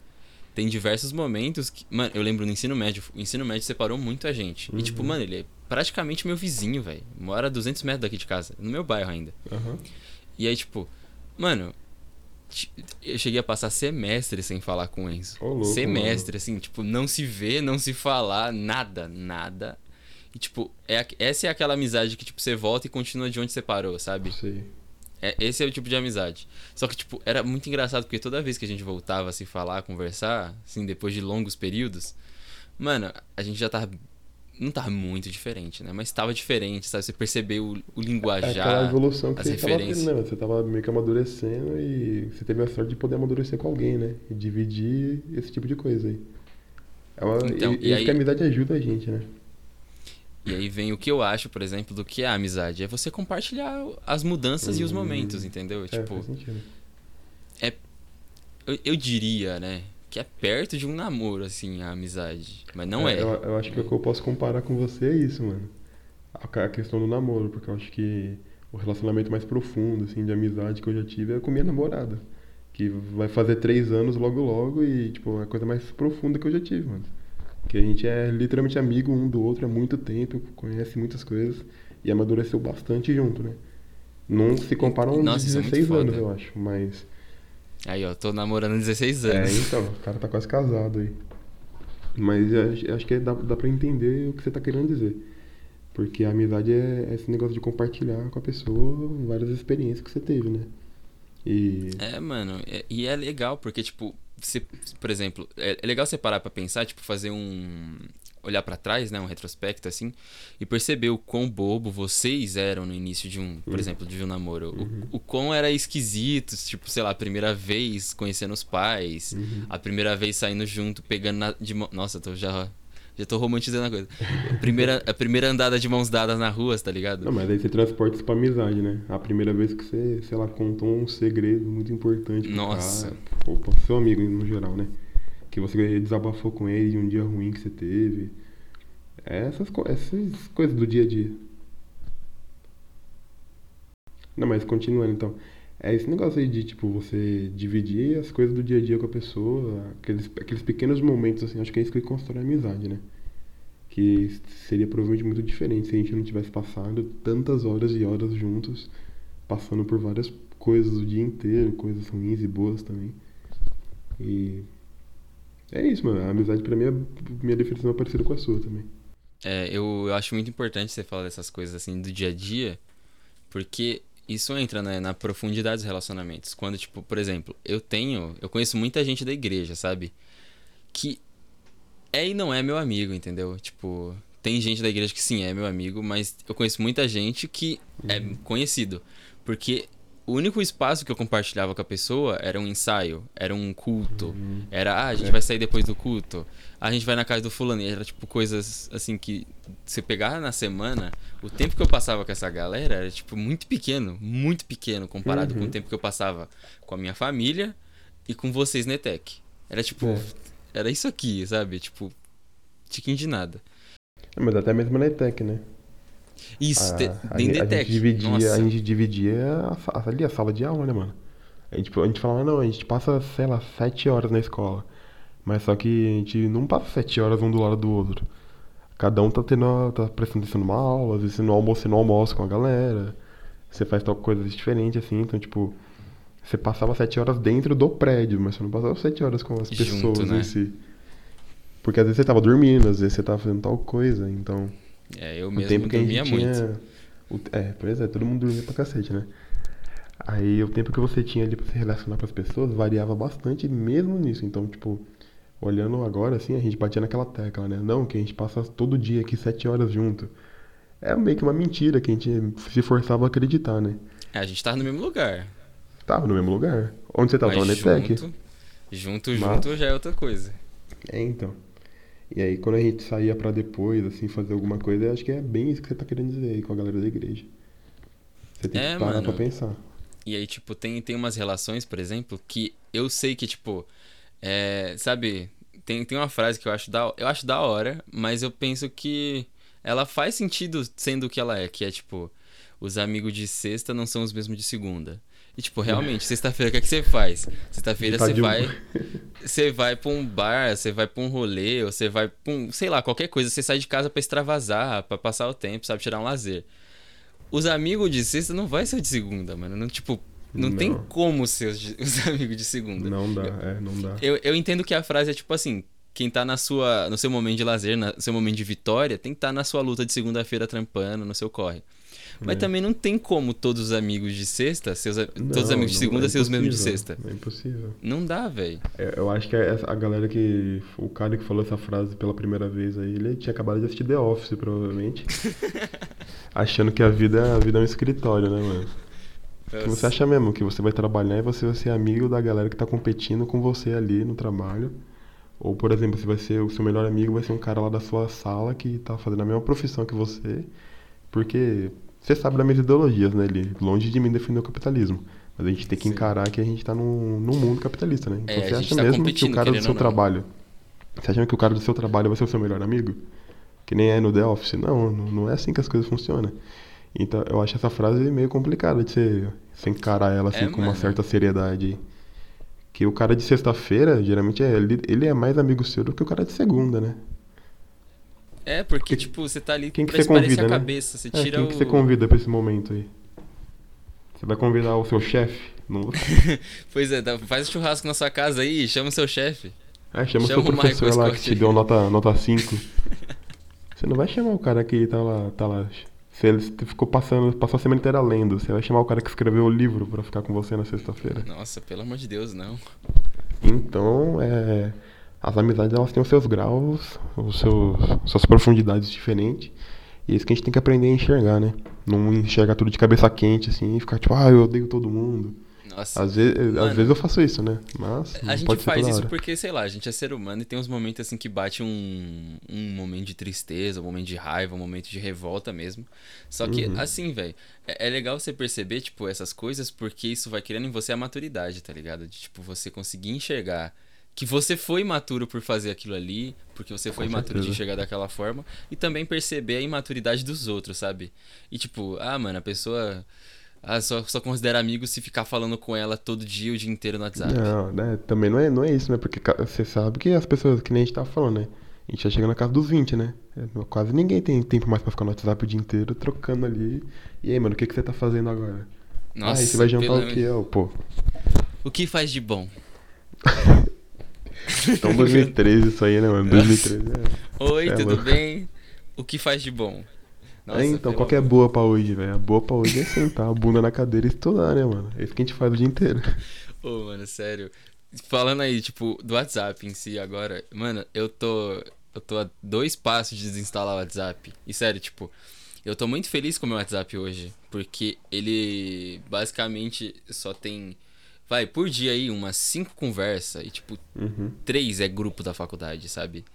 tem diversos momentos que. Mano, eu lembro no ensino médio, o ensino médio separou muito a gente. E, tipo, mano, ele é praticamente meu vizinho, velho. Mora a 200 metros daqui de casa, no meu bairro ainda. Aham. E aí, tipo, mano, eu cheguei a passar semestre sem falar com o Enzo. Ô, louco, semestre, assim, tipo, não se vê, não se falar, nada, nada. E, tipo, é, essa é aquela amizade que, tipo, você volta e continua de onde você parou, sabe? Sei. É, esse é o tipo de amizade. Só que, tipo, era muito engraçado porque toda vez que a gente voltava a se falar, a conversar, assim, depois de longos períodos, mano, a gente já tava. Não tava muito diferente, né? Mas tava diferente, sabe? Você percebeu o, o É linguajar. aquela evolução que as você tava referências. né? Você tava meio que amadurecendo e você teve a sorte de poder amadurecer com alguém, né? E dividir esse tipo de coisa aí. É uma, Então, e, e e aí- que a amizade ajuda a gente, né? E aí vem o que eu acho, por exemplo, do que é a amizade. É você compartilhar as mudanças e os Hum. momentos, entendeu? É, tipo, faz sentido. eu, eu diria, né? Que é perto de um namoro, assim, a amizade. Mas não é. Eu, eu acho que o que eu posso comparar com você é isso, mano. A, a questão do namoro, porque eu acho que o relacionamento mais profundo, assim, de amizade que eu já tive é com minha namorada. Que vai fazer três anos logo logo e, tipo, é a coisa mais profunda que eu já tive, mano. Que a gente é literalmente amigo um do outro há muito tempo, conhece muitas coisas e amadureceu bastante junto, né? Não se compara a um Nossa, de isso é muito 16 anos, eu acho, mas... Aí, ó, tô namorando há 16 É, anos. então, o cara tá quase casado aí. Mas eu acho- que dá, dá pra entender o que você tá querendo dizer. Porque a amizade é é esse negócio de compartilhar com a pessoa várias experiências que você teve, né? E. É, mano, é- e é legal, porque, tipo, você, por exemplo, é, é legal você parar pra pensar, tipo, fazer um. olhar pra trás, né, um retrospecto, assim, e perceber o quão bobo vocês eram no início de um, por Uhum. exemplo, de um namoro. O, o quão era esquisito, tipo, sei lá, a primeira vez conhecendo os pais, Uhum. a primeira vez saindo junto, pegando na, de mão. Nossa, tô já. Já tô romantizando a coisa. A primeira, a primeira andada de mãos dadas na rua, tá ligado? Não, mas aí você transporta isso pra amizade, né? A primeira vez que você, sei lá, contou um segredo muito importante pro Nossa. cara. Ou pro seu amigo no geral, né? Que você desabafou com ele de um dia ruim que você teve. É Essas, co- essas coisas do dia a dia. Não, mas continuando então. É esse negócio aí de, tipo, você dividir as coisas do dia a dia com a pessoa, aqueles, aqueles pequenos momentos, assim, acho que é isso que constrói a amizade, né? Que seria provavelmente muito diferente se a gente não tivesse passado tantas horas e horas juntos, passando por várias coisas o dia inteiro, coisas ruins e boas também. E. É isso, mano. A amizade pra mim, é, minha definição é parecida com a sua também. É, eu, eu acho muito importante você falar dessas coisas assim do dia a dia, porque isso entra né, na profundidade dos relacionamentos. Quando, tipo, por exemplo, eu tenho. Eu conheço muita gente da igreja, sabe? Que é e não é meu amigo, entendeu? Tipo, tem gente da igreja que sim é meu amigo, mas eu conheço muita gente que é conhecido. Porque o único espaço que eu compartilhava com a pessoa era um ensaio, era um culto. Era, ah, a gente É. vai sair depois do culto. A gente vai na casa do fulano. E era tipo coisas assim que você pegava na semana, o tempo que eu passava com essa galera era tipo muito pequeno, muito pequeno comparado com o Uhum. tempo que eu passava com a minha família e com vocês na ETEC. Era tipo, É. era isso aqui, sabe? Tipo, tiquinho de nada. Mas até mesmo na ETEC, né? Isso, a, te, a, dentro gente- da a gente dividia, Nossa. a gente dividia a, ali a sala de aula, né, mano? A gente, a gente falava, não, a gente passa, sei lá, sete horas na escola. Mas só que a gente não passa sete horas um do lado do outro. Cada um tá tendo, tá prestando atenção numa aula, às vezes você não almoça, você não almoça com a galera. Você faz tal coisa diferente, assim, então, tipo, você passava sete horas dentro do prédio, mas você não passava sete horas com as Junto, pessoas né? em si. Porque às vezes você tava dormindo, às vezes você tava fazendo tal coisa, então. É, eu o mesmo tempo que a dormia gente muito. tinha. o- É, pois é, todo mundo dormia pra cacete, né? Aí o tempo que você tinha ali pra se relacionar com as pessoas variava bastante mesmo nisso. Então, tipo, olhando agora, assim, a gente batia naquela tecla, né? Não, que a gente passa todo dia aqui sete horas junto. É meio que uma mentira que a gente se forçava a acreditar, né? É, a gente tava no mesmo lugar. Tava no mesmo lugar. Onde você tava? Tava na mas ETEC. junto, junto, Mas- junto já é outra coisa. É, então. E aí, quando a gente saía pra depois, assim, fazer alguma coisa, eu acho que é bem isso que você tá querendo dizer aí com a galera da igreja. Você tem É, que parar mano. pra pensar. E aí, tipo, tem, tem umas relações, por exemplo, que eu sei que, tipo, é, sabe, tem, tem uma frase que eu acho, da, eu acho da hora, mas eu penso que ela faz sentido sendo o que ela é, que é, tipo, os amigos de sexta não são os mesmos de segunda. E, tipo, realmente, sexta-feira, o que, é que você faz? Sexta-feira Tá você de- vai. Você vai pra um bar, você vai pra um rolê, ou você vai pra um. Sei lá, qualquer coisa. Você sai de casa pra extravasar, pra passar o tempo, sabe? Tirar um lazer. Os amigos de sexta não vai ser o de segunda, mano. Não, tipo, não, tem Não. como ser os, amigos de segunda. Não dá, é, não dá. Eu, eu entendo que a frase é tipo assim: quem tá na sua, no seu momento de lazer, no seu momento de vitória, tem que estar na sua luta de segunda-feira trampando, no seu corre. Mas É. também não tem como todos os amigos de sexta, seus, a- todos os Não, amigos de não- segunda é ser os mesmos de sexta. É impossível. Não dá, velho. É, Eu acho que essa- a galera que. O cara que falou essa frase pela primeira vez aí, ele tinha acabado de assistir The Office, provavelmente. achando que a vida, a vida é um escritório, né, mano? Que você acha mesmo que você vai trabalhar e você vai ser amigo da galera que tá competindo com você ali no trabalho. Ou, por exemplo, você vai ser o seu melhor amigo, vai ser um cara lá da sua sala que tá fazendo a mesma profissão que você. Porque você sabe das minhas ideologias, né, Eli? Longe de mim defender o capitalismo. Mas a gente tem que Sim. encarar que a gente tá num, num mundo capitalista, né? Então É, você acha tá mesmo que o cara do seu trabalho. Você acha que o cara do seu trabalho vai ser o seu melhor amigo? Que nem é no The Office? Não, não é assim que as coisas funcionam. Então eu acho essa frase meio complicada de você, você encarar ela assim É, com uma mano. certa seriedade. Que o cara de sexta-feira, geralmente, é, ele, ele é mais amigo seu do que o cara de segunda, né? É, porque, Que- tipo, você tá ali quem que pra você convida, a né? cabeça. Você É, tira quem o. que você convida pra esse momento aí? Você vai convidar o seu chefe? Não... Pois é, faz churrasco na sua casa aí, chama o seu chefe. É, chama o Chama seu o professor Michael lá que te deu nota, nota 5. Você não vai chamar o cara que tá lá, tá lá. Se ele ficou passando, passou a semana inteira lendo, você vai chamar o cara que escreveu o livro pra ficar com você na sexta-feira. Nossa, pelo amor de Deus, não. Então, é, as amizades elas têm os seus graus, os seus, suas profundidades diferentes. E é isso que a gente tem que aprender a enxergar, né? Não enxergar tudo de cabeça quente, assim, e ficar tipo, ah, eu odeio todo mundo. Nossa. Às vezes, Mano, às vezes eu faço isso, né? Mas A gente faz isso hora. porque, sei lá, a gente é ser humano e tem uns momentos assim que bate um, um momento de tristeza, um momento de raiva, um momento de revolta mesmo. Só que, Uhum. assim, velho, é, é legal você perceber, tipo, essas coisas porque isso vai criando em você a maturidade, tá ligado? De, tipo, você conseguir enxergar que você foi imaturo por fazer aquilo ali, porque você foi Com imaturo de enxergar daquela forma, e também perceber a imaturidade dos outros, sabe? E tipo, ah, mano, a pessoa ah, só, só considera amigo se ficar falando com ela todo dia, o dia inteiro no WhatsApp. Não, né? Também não é, não é isso, né? Porque você sabe que as pessoas, que nem a gente tava falando, né? A gente já chega na casa dos 20, né? É, Quase ninguém tem tempo mais pra ficar no WhatsApp o dia inteiro trocando ali. E aí, mano, o que, que você tá fazendo agora? Nossa, ah, você vai jantar pelo- o quê? Eu, pô, O que faz de bom? então 2013 isso aí, né, mano? 2013 é. Oi, É, tudo mano. bem? O que faz de bom? É, então, qual que é boa pra hoje, velho? A boa pra hoje é sentar a bunda na cadeira e estudar, né, mano? É isso que a gente faz o dia inteiro. Ô, mano, sério. Falando aí, tipo, do WhatsApp em si agora, mano, eu tô. Eu tô a dois passos de desinstalar o WhatsApp. E sério, tipo, eu tô muito feliz com o meu WhatsApp hoje. Porque ele basicamente só tem. Vai, por dia aí, umas cinco conversas. E, tipo, Uhum. três é grupo da faculdade, sabe?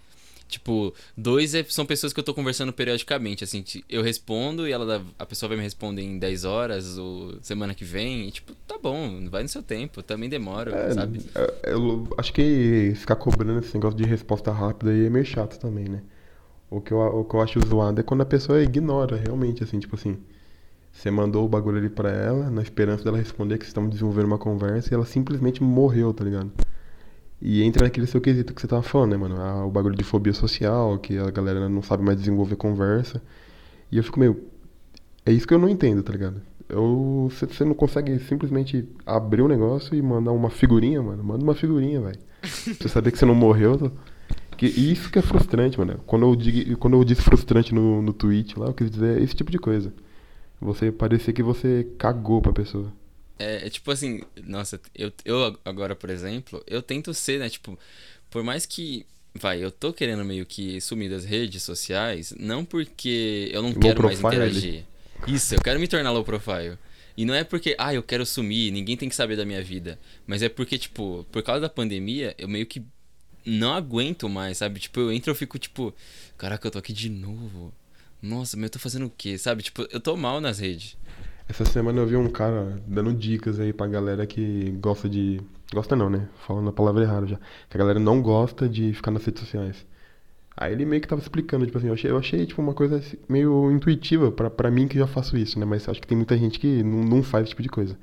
Tipo, dois é- são pessoas que eu tô conversando periodicamente, assim, eu respondo e ela a pessoa vai me responder em 10 horas ou semana que vem, e tipo, tá bom, vai no seu tempo, também demoro, É, sabe? é, eu acho que ficar cobrando esse negócio de resposta rápida aí é meio chato também, né? O que eu, o que eu acho zoado é quando a pessoa ignora, realmente, assim, tipo assim. Você mandou o bagulho ali pra ela, na esperança dela responder que vocês estavam desenvolvendo uma conversa e ela simplesmente morreu, tá ligado? E entra naquele seu quesito que você tava falando, né, mano? Ah, o bagulho de fobia social, que a galera não sabe mais desenvolver conversa. E eu fico meio. É isso que eu não entendo, tá ligado? Você não consegue simplesmente abrir o negócio e mandar uma figurinha, mano? Manda uma figurinha, velho. Pra você saber que você não morreu. tá? Porque isso que é frustrante, mano. Quando eu, digo, quando eu disse frustrante no, no tweet lá, eu quis dizer esse tipo de coisa. Você parecer que você cagou pra pessoa. É, é tipo assim, nossa, eu, eu agora, por exemplo, eu tento ser, né? Tipo, por mais que. Vai, eu tô querendo meio que sumir das redes sociais, não porque eu não Low quero mais profile? interagir. Isso, eu quero me tornar low profile. E não é porque, ah, eu quero sumir, ninguém tem que saber da minha vida. Mas é porque, tipo, por causa da pandemia, eu meio que não aguento mais, sabe? Tipo, eu entro e eu fico, tipo, caraca, eu tô aqui de novo. Nossa, mas eu tô fazendo o quê, sabe? Tipo, eu tô mal nas redes. Essa semana eu vi um cara dando dicas aí pra galera que gosta de. Gosta não, né? Falando a palavra errada já. Que a galera não gosta de ficar nas redes sociais. Aí ele meio que tava explicando, tipo assim, eu achei, eu achei tipo, uma coisa assim, meio intuitiva pra mim que já faço isso, né? Mas acho que tem muita gente que não, não faz esse tipo de coisa.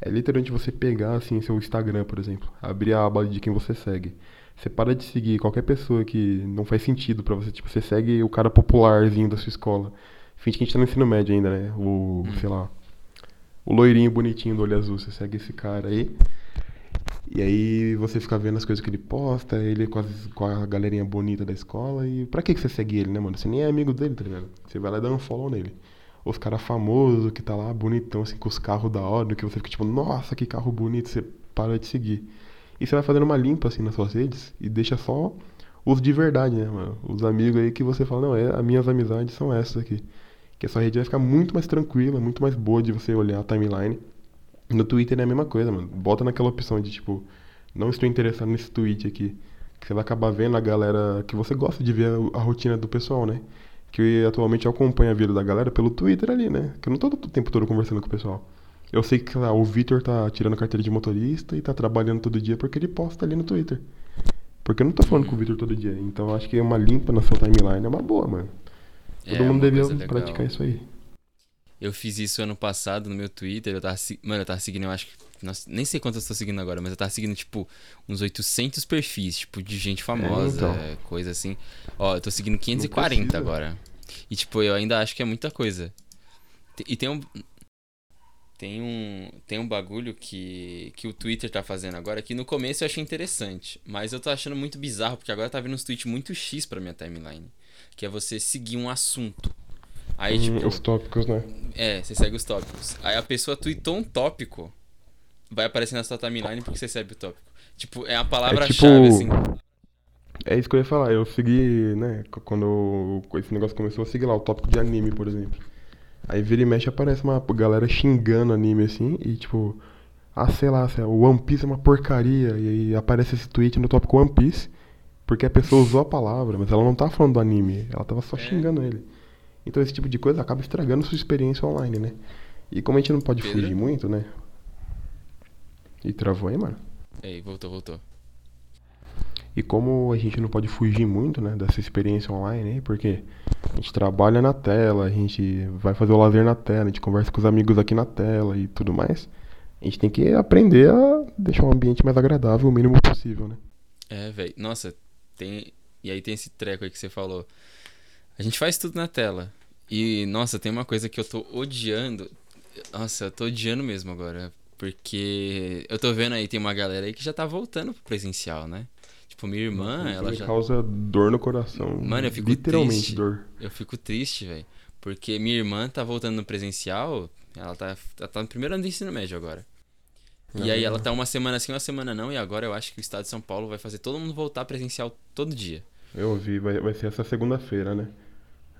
É literalmente você pegar, assim, seu Instagram, por exemplo, abrir a aba de quem você segue. Você para de seguir qualquer pessoa que não faz sentido pra você. Tipo, você segue o cara popularzinho da sua escola. Finge que a gente tá no ensino médio ainda, né? O, sei lá, o loirinho bonitinho do olho azul. Você segue esse cara aí. E aí você fica vendo as coisas que ele posta, ele com, as- com a galerinha bonita da escola. E pra que, que você segue ele, né, mano? Você nem é amigo dele, tá ligado? Você vai lá e dá um follow nele. Os caras famosos que tá lá bonitão, assim, com os carros da hora, que você fica tipo, nossa, que carro bonito, você para de seguir. E você vai fazendo uma limpa, assim, nas suas redes e deixa só os de verdade, né, mano? Os amigos aí que você fala, não, é, as minhas amizades são essas aqui. Que a sua rede vai ficar muito mais tranquila, muito mais boa de você olhar a timeline. No Twitter é a mesma coisa, mano. Bota naquela opção de tipo, não estou interessado nesse tweet aqui. Que você vai acabar vendo a galera que você gosta de ver a, a rotina do pessoal, né? Que atualmente eu acompanho a vida da galera pelo Twitter ali, né? Que eu não tô o tempo todo conversando com o pessoal. Eu sei que sei lá, o Vitor tá tirando carteira de motorista e tá trabalhando todo dia porque ele posta ali no Twitter. Porque eu não tô falando com o Vitor todo dia. Então eu acho que uma limpa na sua timeline é uma boa, mano. Todo É mundo devia legal. praticar isso aí. Eu fiz isso ano passado no meu Twitter. Eu tava, mano, eu tava seguindo, eu acho que. nossa, nem sei quantos eu tô seguindo agora, mas eu tava seguindo, tipo, uns 800 perfis, tipo, de gente famosa, então. é, coisa assim. Ó, eu tô seguindo 540 precisa. agora. E, tipo, eu ainda acho que é muita coisa. E tem um. Tem um, tem um bagulho que, que o Twitter tá fazendo agora que no começo eu achei interessante, mas eu tô achando muito bizarro porque agora tá vindo uns tweets muito X pra minha timeline, que é você seguir um assunto. Aí, Hum, tipo, Os tópicos, né? é, você segue os tópicos. Aí a pessoa tweetou um tópico, vai aparecer na sua timeline porque você segue o tópico. Tipo, é a palavra-chave, tipo- assim. É isso que eu ia falar. Eu segui, né? Quando esse negócio começou, eu segui lá o tópico de anime, por exemplo. Aí vira e mexe aparece uma galera xingando anime assim e tipo, ah, sei lá, o One Piece é uma porcaria. E aí aparece esse tweet no tópico One Piece, porque a pessoa usou a palavra, mas ela não tá falando do anime, ela tava só É. xingando ele. Então esse tipo de coisa acaba estragando sua experiência online, né? E como a gente não pode Pedro? fugir muito, né? E travou aí, mano? Ei, voltou, voltou. E como a gente não pode fugir muito, né, dessa experiência online aí, porque a gente trabalha na tela, a gente vai fazer o lazer na tela, a gente conversa com os amigos aqui na tela e tudo mais, a gente tem que aprender a deixar o ambiente mais agradável o mínimo possível, né? É, velho. Nossa, tem. E aí tem esse treco aí que você falou. A gente faz tudo na tela. E, nossa, tem uma coisa que eu tô odiando. Nossa, eu tô odiando mesmo agora. Porque eu tô vendo aí, tem uma galera aí que já tá voltando pro presencial, né? Tipo, minha irmã, Isso ela me já. causa dor no coração. Mano, eu fico Literalmente triste. dor. Eu fico triste, velho. Porque minha irmã tá voltando no presencial. Ela tá, ela tá no primeiro ano do ensino médio agora. E aí ela tá uma semana sim, uma semana não. E agora eu acho que o estado de São Paulo vai fazer todo mundo voltar presencial todo dia. Eu ouvi, vai, vai ser essa segunda-feira, né?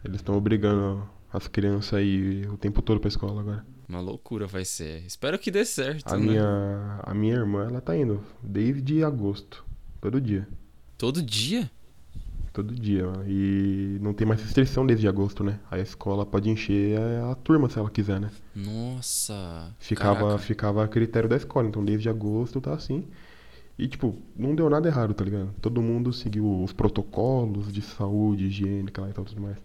Eles estão obrigando as crianças a ir o tempo todo pra escola agora. Uma loucura vai ser. Espero que dê certo, A né? minha, a minha irmã, ela tá indo desde agosto, todo dia. Todo dia? Todo dia. E não tem mais restrição desde agosto, né? A escola pode encher a, a turma se ela quiser, né? Nossa. Ficava, Caraca. ficava a critério da escola. Então desde agosto tá assim. E tipo, não deu nada errado, tá ligado? Todo mundo seguiu os protocolos de saúde, higiênica lá e tal, tudo mais.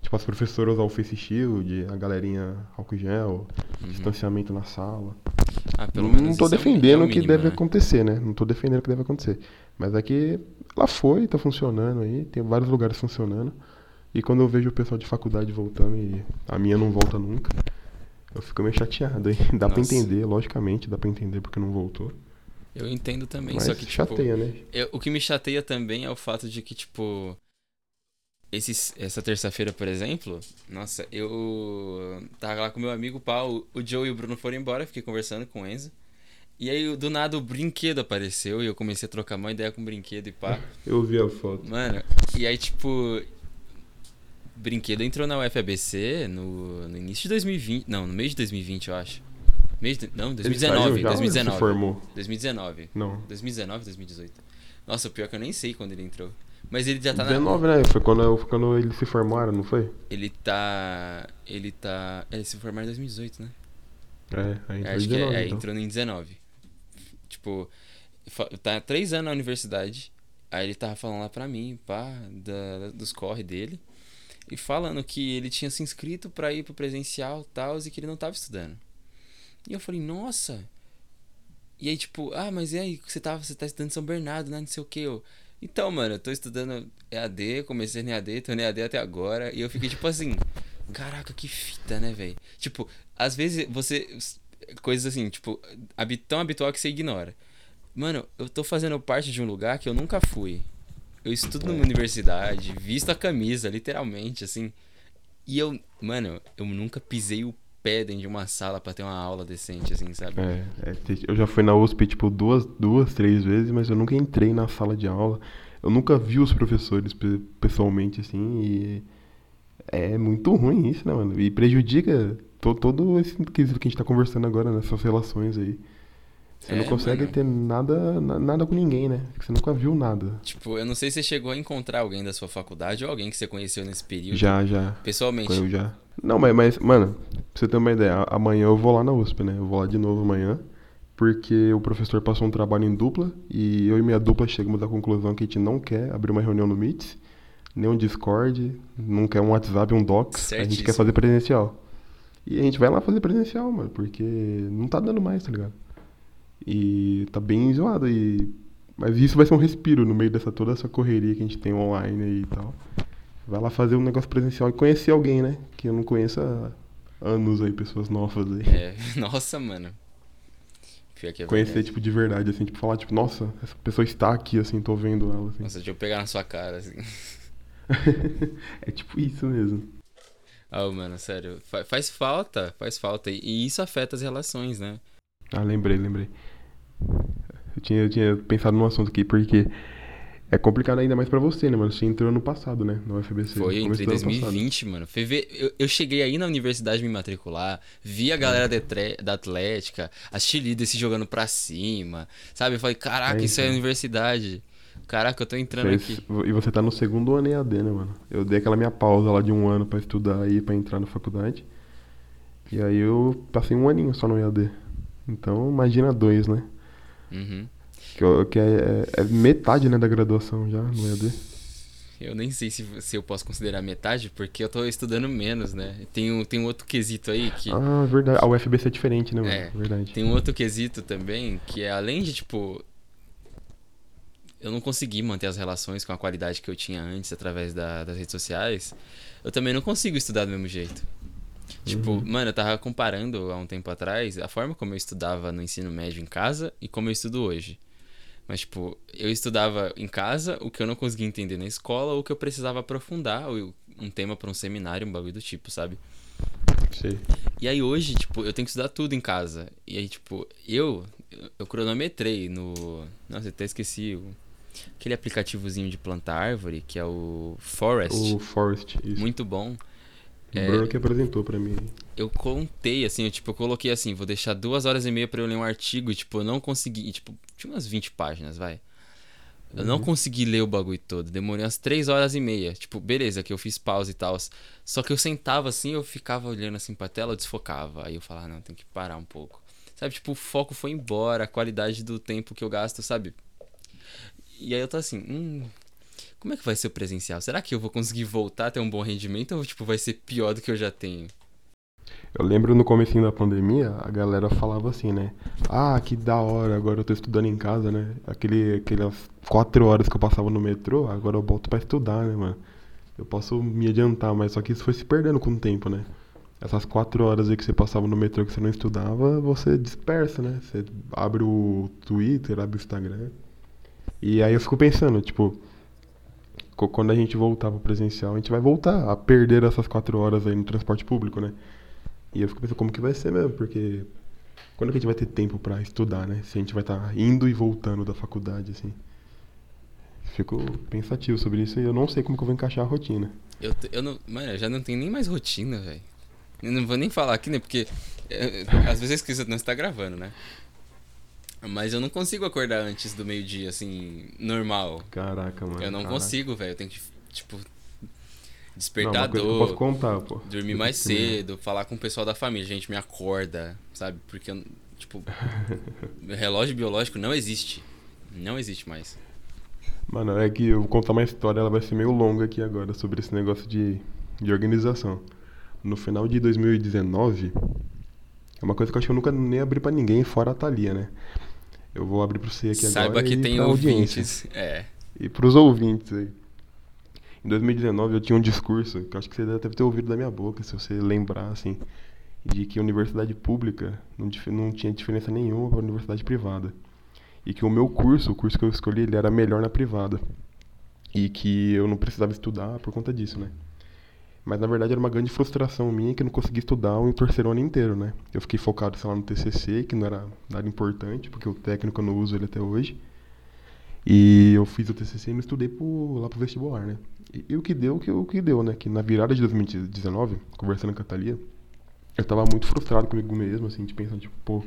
Tipo, as professoras usam o face shield, a galerinha álcool gel, Uhum. distanciamento na sala. Ah, pelo não, menos não tô isso é o- defendendo é o que mínimo, deve né? acontecer, né? Não tô defendendo o que deve acontecer. Mas é que ela foi, tá funcionando aí, tem vários lugares funcionando. E quando eu vejo o pessoal de faculdade voltando e a minha não volta nunca, eu fico meio chateado, hein? Dá pra Nossa. entender, logicamente, dá pra entender porque não voltou. Eu entendo também, Mas só que, tipo, chateia, né? eu- o que me chateia também é o fato de que, tipo, esses, essa terça-feira, por exemplo, nossa, eu tava lá com meu amigo, pá, o, o Joe e o Bruno foram embora, fiquei conversando com o Enzo. E aí, do nada, o brinquedo apareceu e eu comecei a trocar uma ideia com o brinquedo e pá. Eu vi a foto. Mano, e aí, tipo. Brinquedo entrou na UFABC no, no início de 2020. Não, no meio de 2020, eu acho. Mês de- não, Ele 2019. saiu já ou ele 2019. se formou? 2019. Não. 2019, 2018. Nossa, pior é que eu nem sei quando ele entrou. Mas ele já tá na. 19, né? Foi quando, foi quando eles se formaram, não foi? Ele tá. Ele tá. Ele se formou em 2018, né? É, aí É, entrou acho que é, 19, é, então. entrou em 19. Tipo, tá três anos na universidade. Aí ele tava falando lá pra mim, pá, da, dos corre dele. E falando que ele tinha se inscrito pra ir pro presencial e tal, e que ele não tava estudando. E eu falei, nossa. E aí, tipo, ah, mas e aí, você, tava, você tá estudando em São Bernardo, né? Não sei o que. Então, mano, eu tô estudando EAD, comecei no EAD, tô no EAD até agora. E eu fiquei tipo assim, caraca, que fita, né, velho? Tipo, às vezes você. Coisas assim, tipo, tão habitual que você ignora. Mano, eu tô fazendo parte de um lugar que eu nunca fui. Eu estudo numa universidade, visto a camisa, literalmente, assim. E eu, mano, eu nunca pisei o pé dentro de uma sala pra ter uma aula decente, assim, sabe? É, é, eu já fui na USP, tipo, duas, duas, três vezes, mas eu nunca entrei na sala de aula. Eu nunca vi os professores pe- pessoalmente, assim, e é muito ruim isso, né, mano? E prejudica to- todo esse quesito que a gente tá conversando agora, nessas relações aí. Você não É, consegue mano. ter nada, na- nada com ninguém, né? Porque você nunca viu nada. Tipo, eu não sei se você chegou a encontrar alguém da sua faculdade ou alguém que você conheceu nesse período. Já, já. Pessoalmente. Eu já. Não, mas, mas, mano, pra você ter uma ideia, amanhã eu vou lá na USP, né? Eu vou lá de novo amanhã, porque o professor passou um trabalho em dupla e eu e minha dupla chegamos à conclusão que a gente não quer abrir uma reunião no Meet, nem um Discord, não quer um WhatsApp, um Docs, a gente Certíssimo. quer fazer presencial. E a gente vai lá fazer presencial, mano, porque não tá dando mais, tá ligado? E tá bem zoado e mas isso vai ser um respiro no meio dessa toda essa correria que a gente tem online aí e tal. Vai lá fazer um negócio presencial e conhecer alguém, né? Que eu não conheço há anos aí, pessoas novas aí. É, nossa, mano. É Conhecer, tipo, de verdade, assim, tipo, falar, tipo, nossa, essa pessoa está aqui, assim, tô vendo ela, assim. Nossa, deixa eu pegar na sua cara, assim. é tipo isso mesmo. Ah, mano, sério. fa- faz falta, faz falta. E, isso afeta as relações, né? Ah, lembrei, lembrei. Eu tinha, eu tinha pensado num assunto aqui, porque é complicado ainda mais pra você, né, mano? Você entrou ano passado, né, na UFBC. Foi, eu entrei em do ano passado. 2020, mano. Feve... Eu, eu cheguei aí na universidade me matricular, vi a galera da, tre- da Atlética, assisti líder se jogando pra cima, sabe? Eu falei, caraca, É, isso é então. universidade. Caraca, eu tô entrando Fez- aqui. E você tá no segundo ano EAD, né, mano? Eu dei aquela minha pausa lá de um ano pra estudar aí, pra entrar na faculdade. E aí eu passei um aninho só no EAD. Então, imagina dois, né? Uhum. Que, que é, é metade, né, da graduação já no EAD. Eu nem sei se, se eu posso considerar metade, porque eu tô estudando menos, né? Tem um, tem um outro quesito aí que. Ah, verdade. A UFBC é diferente, né, mano? É. Verdade. Tem um outro quesito também, que é além de, tipo. Eu não consegui manter as relações com a qualidade que eu tinha antes através da- das redes sociais. Eu também não consigo estudar do mesmo jeito. Tipo, Uhum. mano, eu tava comparando há um tempo atrás a forma como eu estudava no ensino médio em casa e como eu estudo hoje. Mas, tipo, eu estudava em casa o que eu não conseguia entender na escola ou o que eu precisava aprofundar, ou um tema pra um seminário, um bagulho do tipo, sabe? Sei. E aí hoje, tipo, eu tenho que estudar tudo em casa. E aí, tipo, eu, eu cronometrei no. Nossa, eu até esqueci. O... Aquele aplicativozinho de plantar árvore, que é o Forest. O Forest, isso. Muito bom. O é- Bruno que apresentou pra mim. Eu contei, assim, eu, tipo, eu coloquei assim, vou deixar duas horas e meia pra eu ler um artigo, e, tipo, eu não consegui. e, tipo, tinha umas 20 páginas, vai. Eu não Uhum. consegui ler o bagulho todo. Demorei umas 3 horas e meia. Tipo, beleza, que eu fiz pausa e tal. Só que eu sentava assim, eu ficava olhando assim pra tela, eu desfocava. Aí eu falava, "Ah, não, tem que parar um pouco. Sabe, tipo, o foco foi embora, a qualidade do tempo que eu gasto, sabe? E aí eu tô assim, hum. Como é que vai ser o presencial? Será que eu vou conseguir voltar a ter um bom rendimento ou, tipo, vai ser pior do que eu já tenho? Eu lembro no comecinho da pandemia, a galera falava assim, né? Ah, que da hora, agora eu tô estudando em casa, né? Aquele, aquelas quatro horas que eu passava no metrô, agora eu volto pra estudar, né, mano? Eu posso me adiantar, mas só que isso foi se perdendo com o tempo, né? essas quatro horas aí que você passava no metrô que você não estudava, você dispersa, né? Você abre o Twitter, abre o Instagram. E aí eu fico pensando, tipo, quando a gente voltar pro presencial, a gente vai voltar a perder essas quatro horas aí no transporte público, né? E eu fico pensando como que vai ser mesmo, porque quando que a gente vai ter tempo para estudar, né? Se a gente vai estar tá indo e voltando da faculdade, assim. Fico pensativo sobre isso e eu não sei como que eu vou encaixar a rotina. Eu, eu não, mano, eu já não tenho nem mais rotina, velho. Eu não vou nem falar aqui, né? Porque é, às vezes eu esqueço, não está gravando, né? Mas eu não consigo acordar antes do meio-dia, assim, normal. Caraca, mano. Eu não caraca. consigo, velho. Eu tenho que, tipo, despertador. Não, posso contar, pô. Dormir mais cedo, falar com o pessoal da família. Gente, me acorda, sabe? Porque, tipo, relógio biológico não existe. Não existe mais. Mano, é que eu vou contar uma história, ela vai ser meio longa aqui agora, sobre esse negócio de, de organização. No final de 2019, é uma coisa que eu acho que eu nunca nem abri pra ninguém, fora a Thalia, né? Eu vou abrir pra você aqui Saiba agora. Saiba que tem ouvintes. É. E pros ouvintes aí. Em 2019 eu tinha um discurso, que eu acho que você deve ter ouvido da minha boca, se você lembrar, assim, de que a universidade pública não, não tinha diferença nenhuma para a universidade privada. E que o meu curso, o curso que eu escolhi, ele era melhor na privada. E que eu não precisava estudar por conta disso, né? Mas na verdade era uma grande frustração minha que eu não consegui estudar o terceiro ano inteiro, né? Eu fiquei focado, sei lá, no TCC, que não era nada importante, porque o técnico eu não uso ele até hoje. E eu fiz o TCC e não estudei pro, lá pro vestibular, né? E, e o que deu, o que, o que deu, né? Que na virada de 2019, conversando com a Thalia, eu tava muito frustrado comigo mesmo, assim, de pensar, tipo, pô,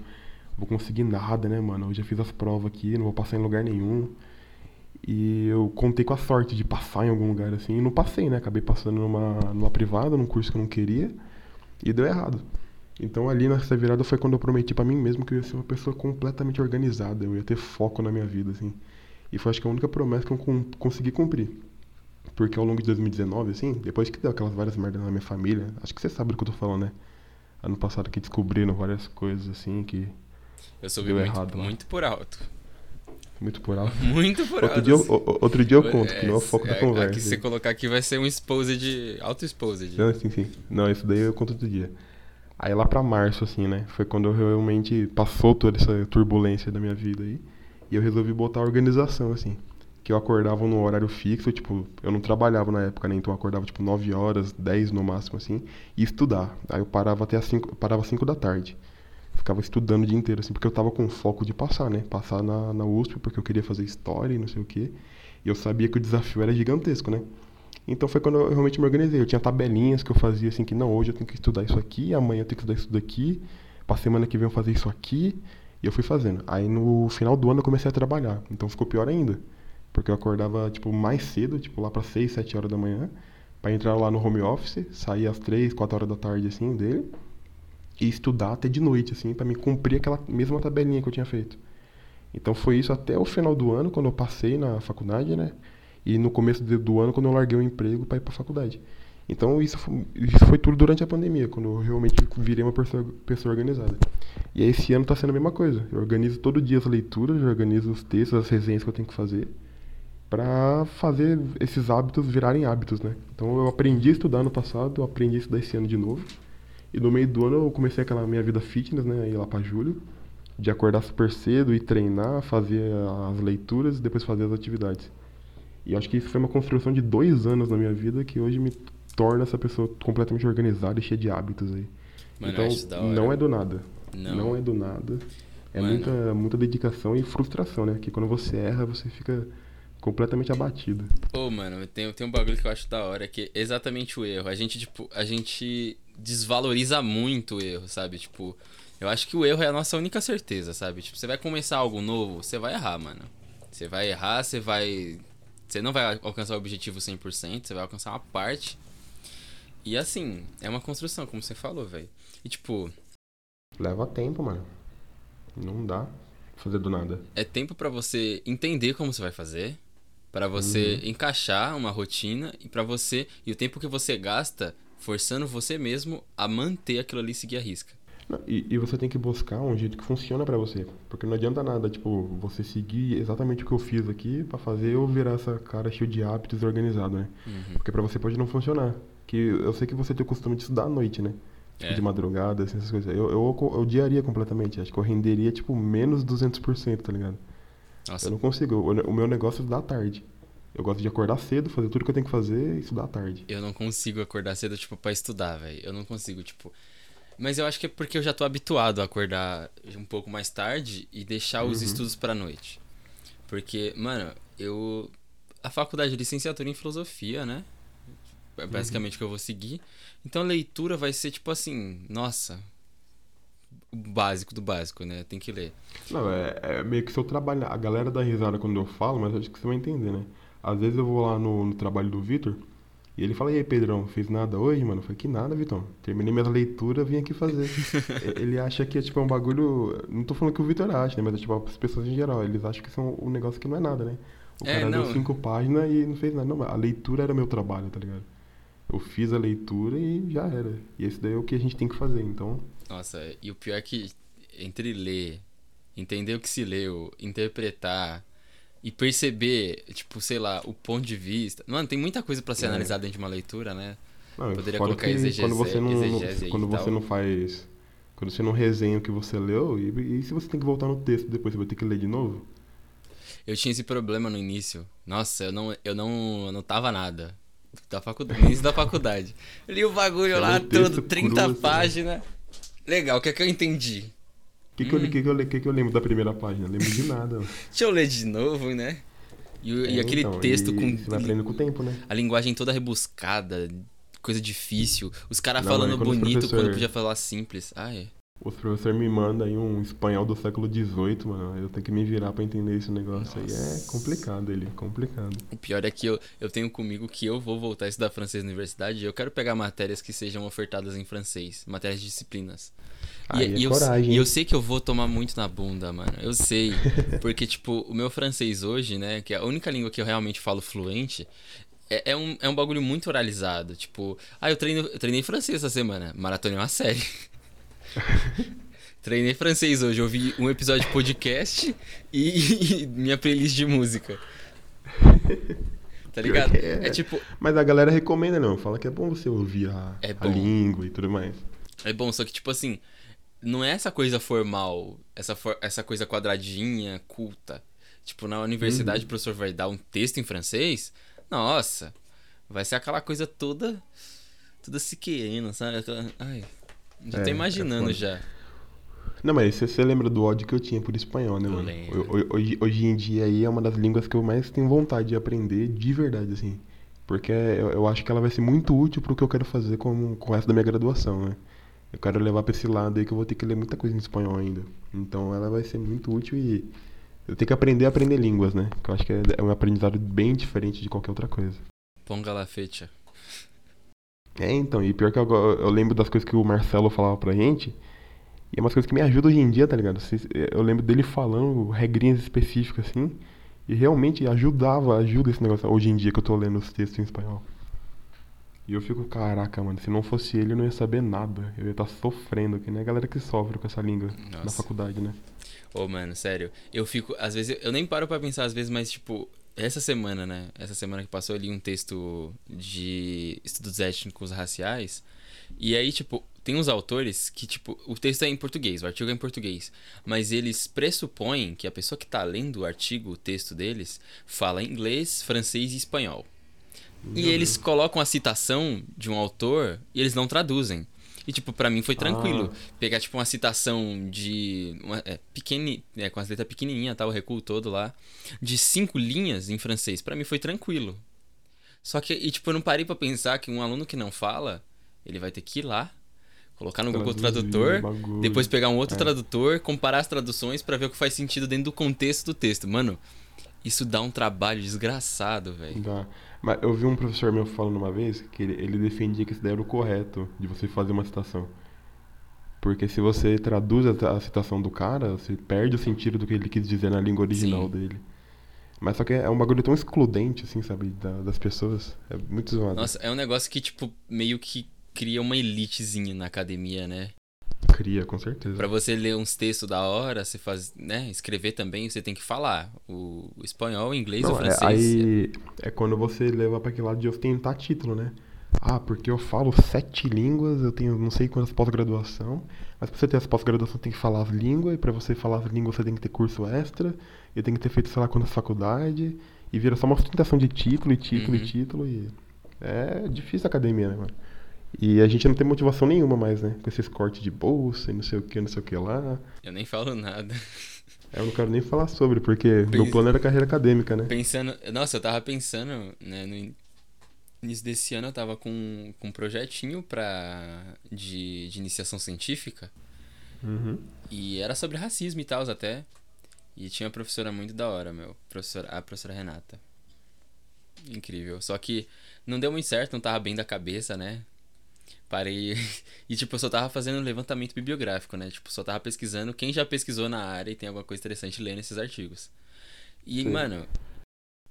vou conseguir nada, né, mano? Eu já fiz as provas aqui, não vou passar em lugar nenhum. E eu contei com a sorte de passar em algum lugar assim, e não passei, né? Acabei passando numa, numa privada, num curso que eu não queria, e deu errado. Então ali nessa virada foi quando eu prometi para mim mesmo que eu ia ser uma pessoa completamente organizada, eu ia ter foco na minha vida, assim. E foi acho que a única promessa que eu consegui cumprir. Porque ao longo de 2019, assim, depois que deu aquelas várias merdas na minha família, acho que você sabe do que eu tô falando, né? Ano passado que descobriram várias coisas assim que. Eu soube muito, errado, muito por alto. Muito por alto. Muito por outro alto. Dia eu, outro dia eu conto, é, que não é o foco é, da conversa. Aqui se você colocar aqui vai ser um exposed, auto-exposed. Não, sim, sim. Não, isso daí eu conto outro dia. Aí lá pra março, assim, né? Foi quando eu realmente passou toda essa turbulência da minha vida aí. E eu resolvi botar a organização, assim. Que eu acordava no horário fixo, tipo, eu não trabalhava na época, né? Então eu acordava tipo 9 horas, 10 no máximo, assim, e estudar. Aí eu parava até as 5, parava 5 da tarde ficava estudando o dia inteiro, assim, porque eu tava com foco de passar, né? Passar na, na USP, porque eu queria fazer história e não sei o quê. E eu sabia que o desafio era gigantesco, né? Então foi quando eu realmente me organizei. Eu tinha tabelinhas que eu fazia assim, que não, hoje eu tenho que estudar isso aqui, amanhã eu tenho que estudar isso daqui, pra semana que vem eu fazer isso aqui. E eu fui fazendo. Aí no final do ano eu comecei a trabalhar. Então ficou pior ainda. Porque eu acordava, tipo, mais cedo, tipo, lá para 6, 7 horas da manhã, para entrar lá no home office, sair às 3, 4 horas da tarde, assim, dele e estudar até de noite, assim, para me cumprir aquela mesma tabelinha que eu tinha feito. Então foi isso até o final do ano, quando eu passei na faculdade, né? E no começo do ano, quando eu larguei o emprego para ir para faculdade. Então isso foi, isso foi tudo durante a pandemia, quando eu realmente virei uma pessoa, pessoa organizada. E aí esse ano está sendo a mesma coisa. Eu organizo todo dia as leituras, eu organizo os textos, as resenhas que eu tenho que fazer, para fazer esses hábitos virarem hábitos, né? Então eu aprendi a estudar no passado, eu aprendi a estudar esse ano de novo. E no meio do ano eu comecei aquela minha vida fitness, né? Ir lá pra julho. De acordar super cedo e treinar, fazer as leituras e depois fazer as atividades. E acho que isso foi uma construção de dois anos na minha vida que hoje me torna essa pessoa completamente organizada e cheia de hábitos aí. Mano, então, não é do nada. Não, não é do nada. É muita, muita dedicação e frustração, né? Que quando você erra, você fica completamente abatido. Ô, oh, mano, tem, tem um bagulho que eu acho da hora, que é exatamente o erro. A gente, tipo, a gente desvaloriza muito o erro, sabe? Tipo, eu acho que o erro é a nossa única certeza, sabe? Tipo, você vai começar algo novo, você vai errar, mano. Você vai errar, você vai. Você não vai alcançar o objetivo 100%, você vai alcançar uma parte. E assim, é uma construção, como você falou, velho. E tipo. Leva tempo, mano. Não dá fazer do nada. É tempo para você entender como você vai fazer, para você uhum. encaixar uma rotina e para você e o tempo que você gasta forçando você mesmo a manter aquilo ali seguir a risca. E, e, você tem que buscar um jeito que funciona para você. Porque não adianta nada, tipo, você seguir exatamente o que eu fiz aqui para fazer eu virar essa cara cheio de hábitos e organizado, né? Uhum. Porque para você pode não funcionar. Que eu sei que você tem o costume de estudar à noite, né? Tipo, É. de madrugada, assim, essas coisas. Eu, eu, eu odiaria completamente. Acho que eu renderia, tipo, menos 200%, tá ligado? Nossa, Eu não consigo. O, o meu negócio é à tarde. Eu gosto de acordar cedo, fazer tudo que eu tenho que fazer e estudar à tarde. eu não consigo acordar cedo, tipo, pra estudar, velho. Eu não consigo, tipo. Mas eu acho que é porque eu já tô habituado a acordar um pouco mais tarde e deixar os Uhum. estudos pra noite. Porque, mano, eu. A faculdade de licenciatura em filosofia, né? É basicamente o que eu vou seguir. Então a leitura vai ser tipo assim, nossa. O básico do básico, né? Tem que ler. Não, é, é meio que se eu trabalhar. A galera dá risada quando eu falo, mas acho que você vai entender, né? Às vezes eu vou lá no, no trabalho do Vitor e ele fala: E aí, Pedrão, fez nada hoje, mano? Eu falei: Que nada, Vitão. Terminei minha leitura, vim aqui fazer. Ele acha que é tipo é um bagulho. Não tô falando que o Vitor acha, né? Mas é tipo as pessoas em geral. Eles acham que é um, um negócio que não é nada, né? O É, cara não. deu cinco páginas e não fez nada. Não, a leitura era meu trabalho, tá ligado? Eu fiz a leitura e já era. E esse daí é o que a gente tem que fazer, então. Nossa, e o pior é que entre ler, entender o que se leu, interpretar e perceber, tipo, sei lá, o ponto de vista. Mano, tem muita coisa pra ser É. analisada dentro de uma leitura, né? Não, Poderia colocar exegese- quando você não, quando você tal. não faz, quando você não resenha o que você leu e, e se você tem que voltar no texto depois você vai ter que ler de novo. Eu tinha esse problema no início. Nossa, eu não, eu não anotava nada. Da faculdade, no início da faculdade. Li o bagulho lá todo, 30 cru, assim, páginas. Legal, o que é que eu entendi? O que, que, eu, Hum. que, que, eu, que, que eu lembro da primeira página? Lembro de nada. Deixa eu ler de novo, né? E, o- e É, aquele então, texto e com Você vai aprendendo com o tempo, né? a linguagem toda rebuscada, coisa difícil. Os caras falando quando bonito quando podia falar simples. Ah, é. Os professores me mandam aí um espanhol do século XVIII, mano. Eu tenho que me virar pra entender esse negócio aí. É Nossa. complicado ele, complicado. O pior é que eu, eu tenho comigo que eu vou voltar a estudar francês na universidade e eu quero pegar matérias que sejam ofertadas em francês, matérias de disciplinas. É e, eu, coragem, e eu sei que eu vou tomar muito na bunda, mano. Eu sei. Porque, tipo, o meu francês hoje, né, que é a única língua que eu realmente falo fluente, é, é um, é um bagulho muito oralizado. Tipo, ah, eu, treino, eu treinei francês essa semana. Maratona é uma série. Treinei francês hoje, ouvi um episódio de podcast e, minha playlist de música. Tá ligado? é. É tipo, Mas a galera recomenda, não. Fala que é bom você ouvir a, É a bom. língua e tudo mais. É bom, só que, tipo assim, não é essa coisa formal, essa, for- essa coisa quadradinha, culta. Tipo, na universidade Uhum. o professor vai dar um texto em francês, nossa, vai ser aquela coisa toda, toda se querendo, sabe? Aquela- Ai, já É, tô é imaginando foda. já. Não, mas você, você lembra do ódio que eu tinha por espanhol, né, Eu mano? Hoje, hoje em dia aí é uma das línguas que eu mais tenho vontade de aprender de verdade, assim. Porque eu, eu acho que ela vai ser muito útil pro que eu quero fazer com, com o resto da minha graduação, né? Eu quero levar pra esse lado aí que eu vou ter que ler muita coisa em espanhol ainda. Então ela vai ser muito útil e eu tenho que aprender a aprender línguas, né? Que eu acho que é, é um aprendizado bem diferente de qualquer outra coisa. Ponga la fecha. É, então, e pior que eu, eu lembro das coisas que o Marcelo falava pra gente, e é umas coisas que me ajudam hoje em dia, tá ligado? Eu lembro dele falando regrinhas específicas assim, e realmente ajudava, ajuda esse negócio hoje em dia que eu tô lendo os textos em espanhol. E eu fico, caraca, mano, se não fosse ele eu não ia saber nada. Eu ia estar sofrendo, que nem a galera que sofre com essa língua na Nossa. faculdade, né? Ô, mano, sério. Eu fico. Às vezes. Eu nem paro pra pensar, às vezes, mas, tipo. Essa semana, né? Essa semana que passou, eu li um texto de estudos étnicos raciais. E aí, tipo, tem uns autores que, tipo, o texto é em português, o artigo é em português. Mas eles pressupõem que a pessoa que tá lendo o artigo, o texto deles, fala inglês, francês e espanhol. E eles colocam a citação de um autor e eles não traduzem. E, tipo, pra mim foi tranquilo. Pegar, tipo, uma citação de. Uma, é, pequeni, é, com as letras pequenininhas, tá? O recuo todo lá. De cinco linhas em francês. Pra mim foi tranquilo. Só que, e, tipo, eu não parei pra pensar que um aluno que não fala, ele vai ter que ir lá, colocar no Google Traduzir Tradutor, o bagulho. depois pegar um outro É. tradutor, comparar as traduções pra ver o que faz sentido dentro do contexto do texto. Mano, isso dá um trabalho desgraçado, velho. Dá. Mas eu vi um professor meu falando uma vez que ele, ele defendia que isso daí era o correto de você fazer uma citação. Porque se você traduz a, a citação do cara, você perde o sentido do que ele quis dizer na língua original Sim. dele. Mas só que é um bagulho tão excludente, assim, sabe, da- das pessoas. É muito zoado. Nossa, é um negócio que, tipo, meio que cria uma elitezinha na academia, né? Cria, com certeza. Pra você ler uns textos da hora, você faz, né, escrever também, você tem que falar o, espanhol, o inglês, o Não, é, francês. aí é quando você leva pra aquele lado de ostentar título, né? Ah, porque eu falo sete línguas, eu tenho não sei quantas pós-graduação, mas pra você ter essa pós-graduação tem que falar as línguas, e pra você falar as línguas você tem que ter curso extra, e tem que ter feito sei lá quantas faculdade, e vira só uma ostentação de título e título Uhum. e título, e é difícil a academia, né, mano? E a gente não tem motivação nenhuma mais, né? Com esses cortes de bolsa e não sei o que, não sei o que lá. Eu nem falo nada. Eu não quero nem falar sobre, porque meu Pois- plano era carreira acadêmica, né? Pensando. Nossa, eu tava pensando, né, no in- início desse ano eu tava com, com um projetinho pra. De, de iniciação científica. Uhum. E era sobre racismo e tal até. E tinha uma professora muito da hora, meu. Professora, a professora Renata. Incrível. Só que não deu muito certo, não tava bem da cabeça, né? Parei. E tipo, eu só tava fazendo um levantamento bibliográfico, né? Tipo, só tava pesquisando quem já pesquisou na área e tem alguma coisa interessante lendo esses artigos. E, Sim. mano,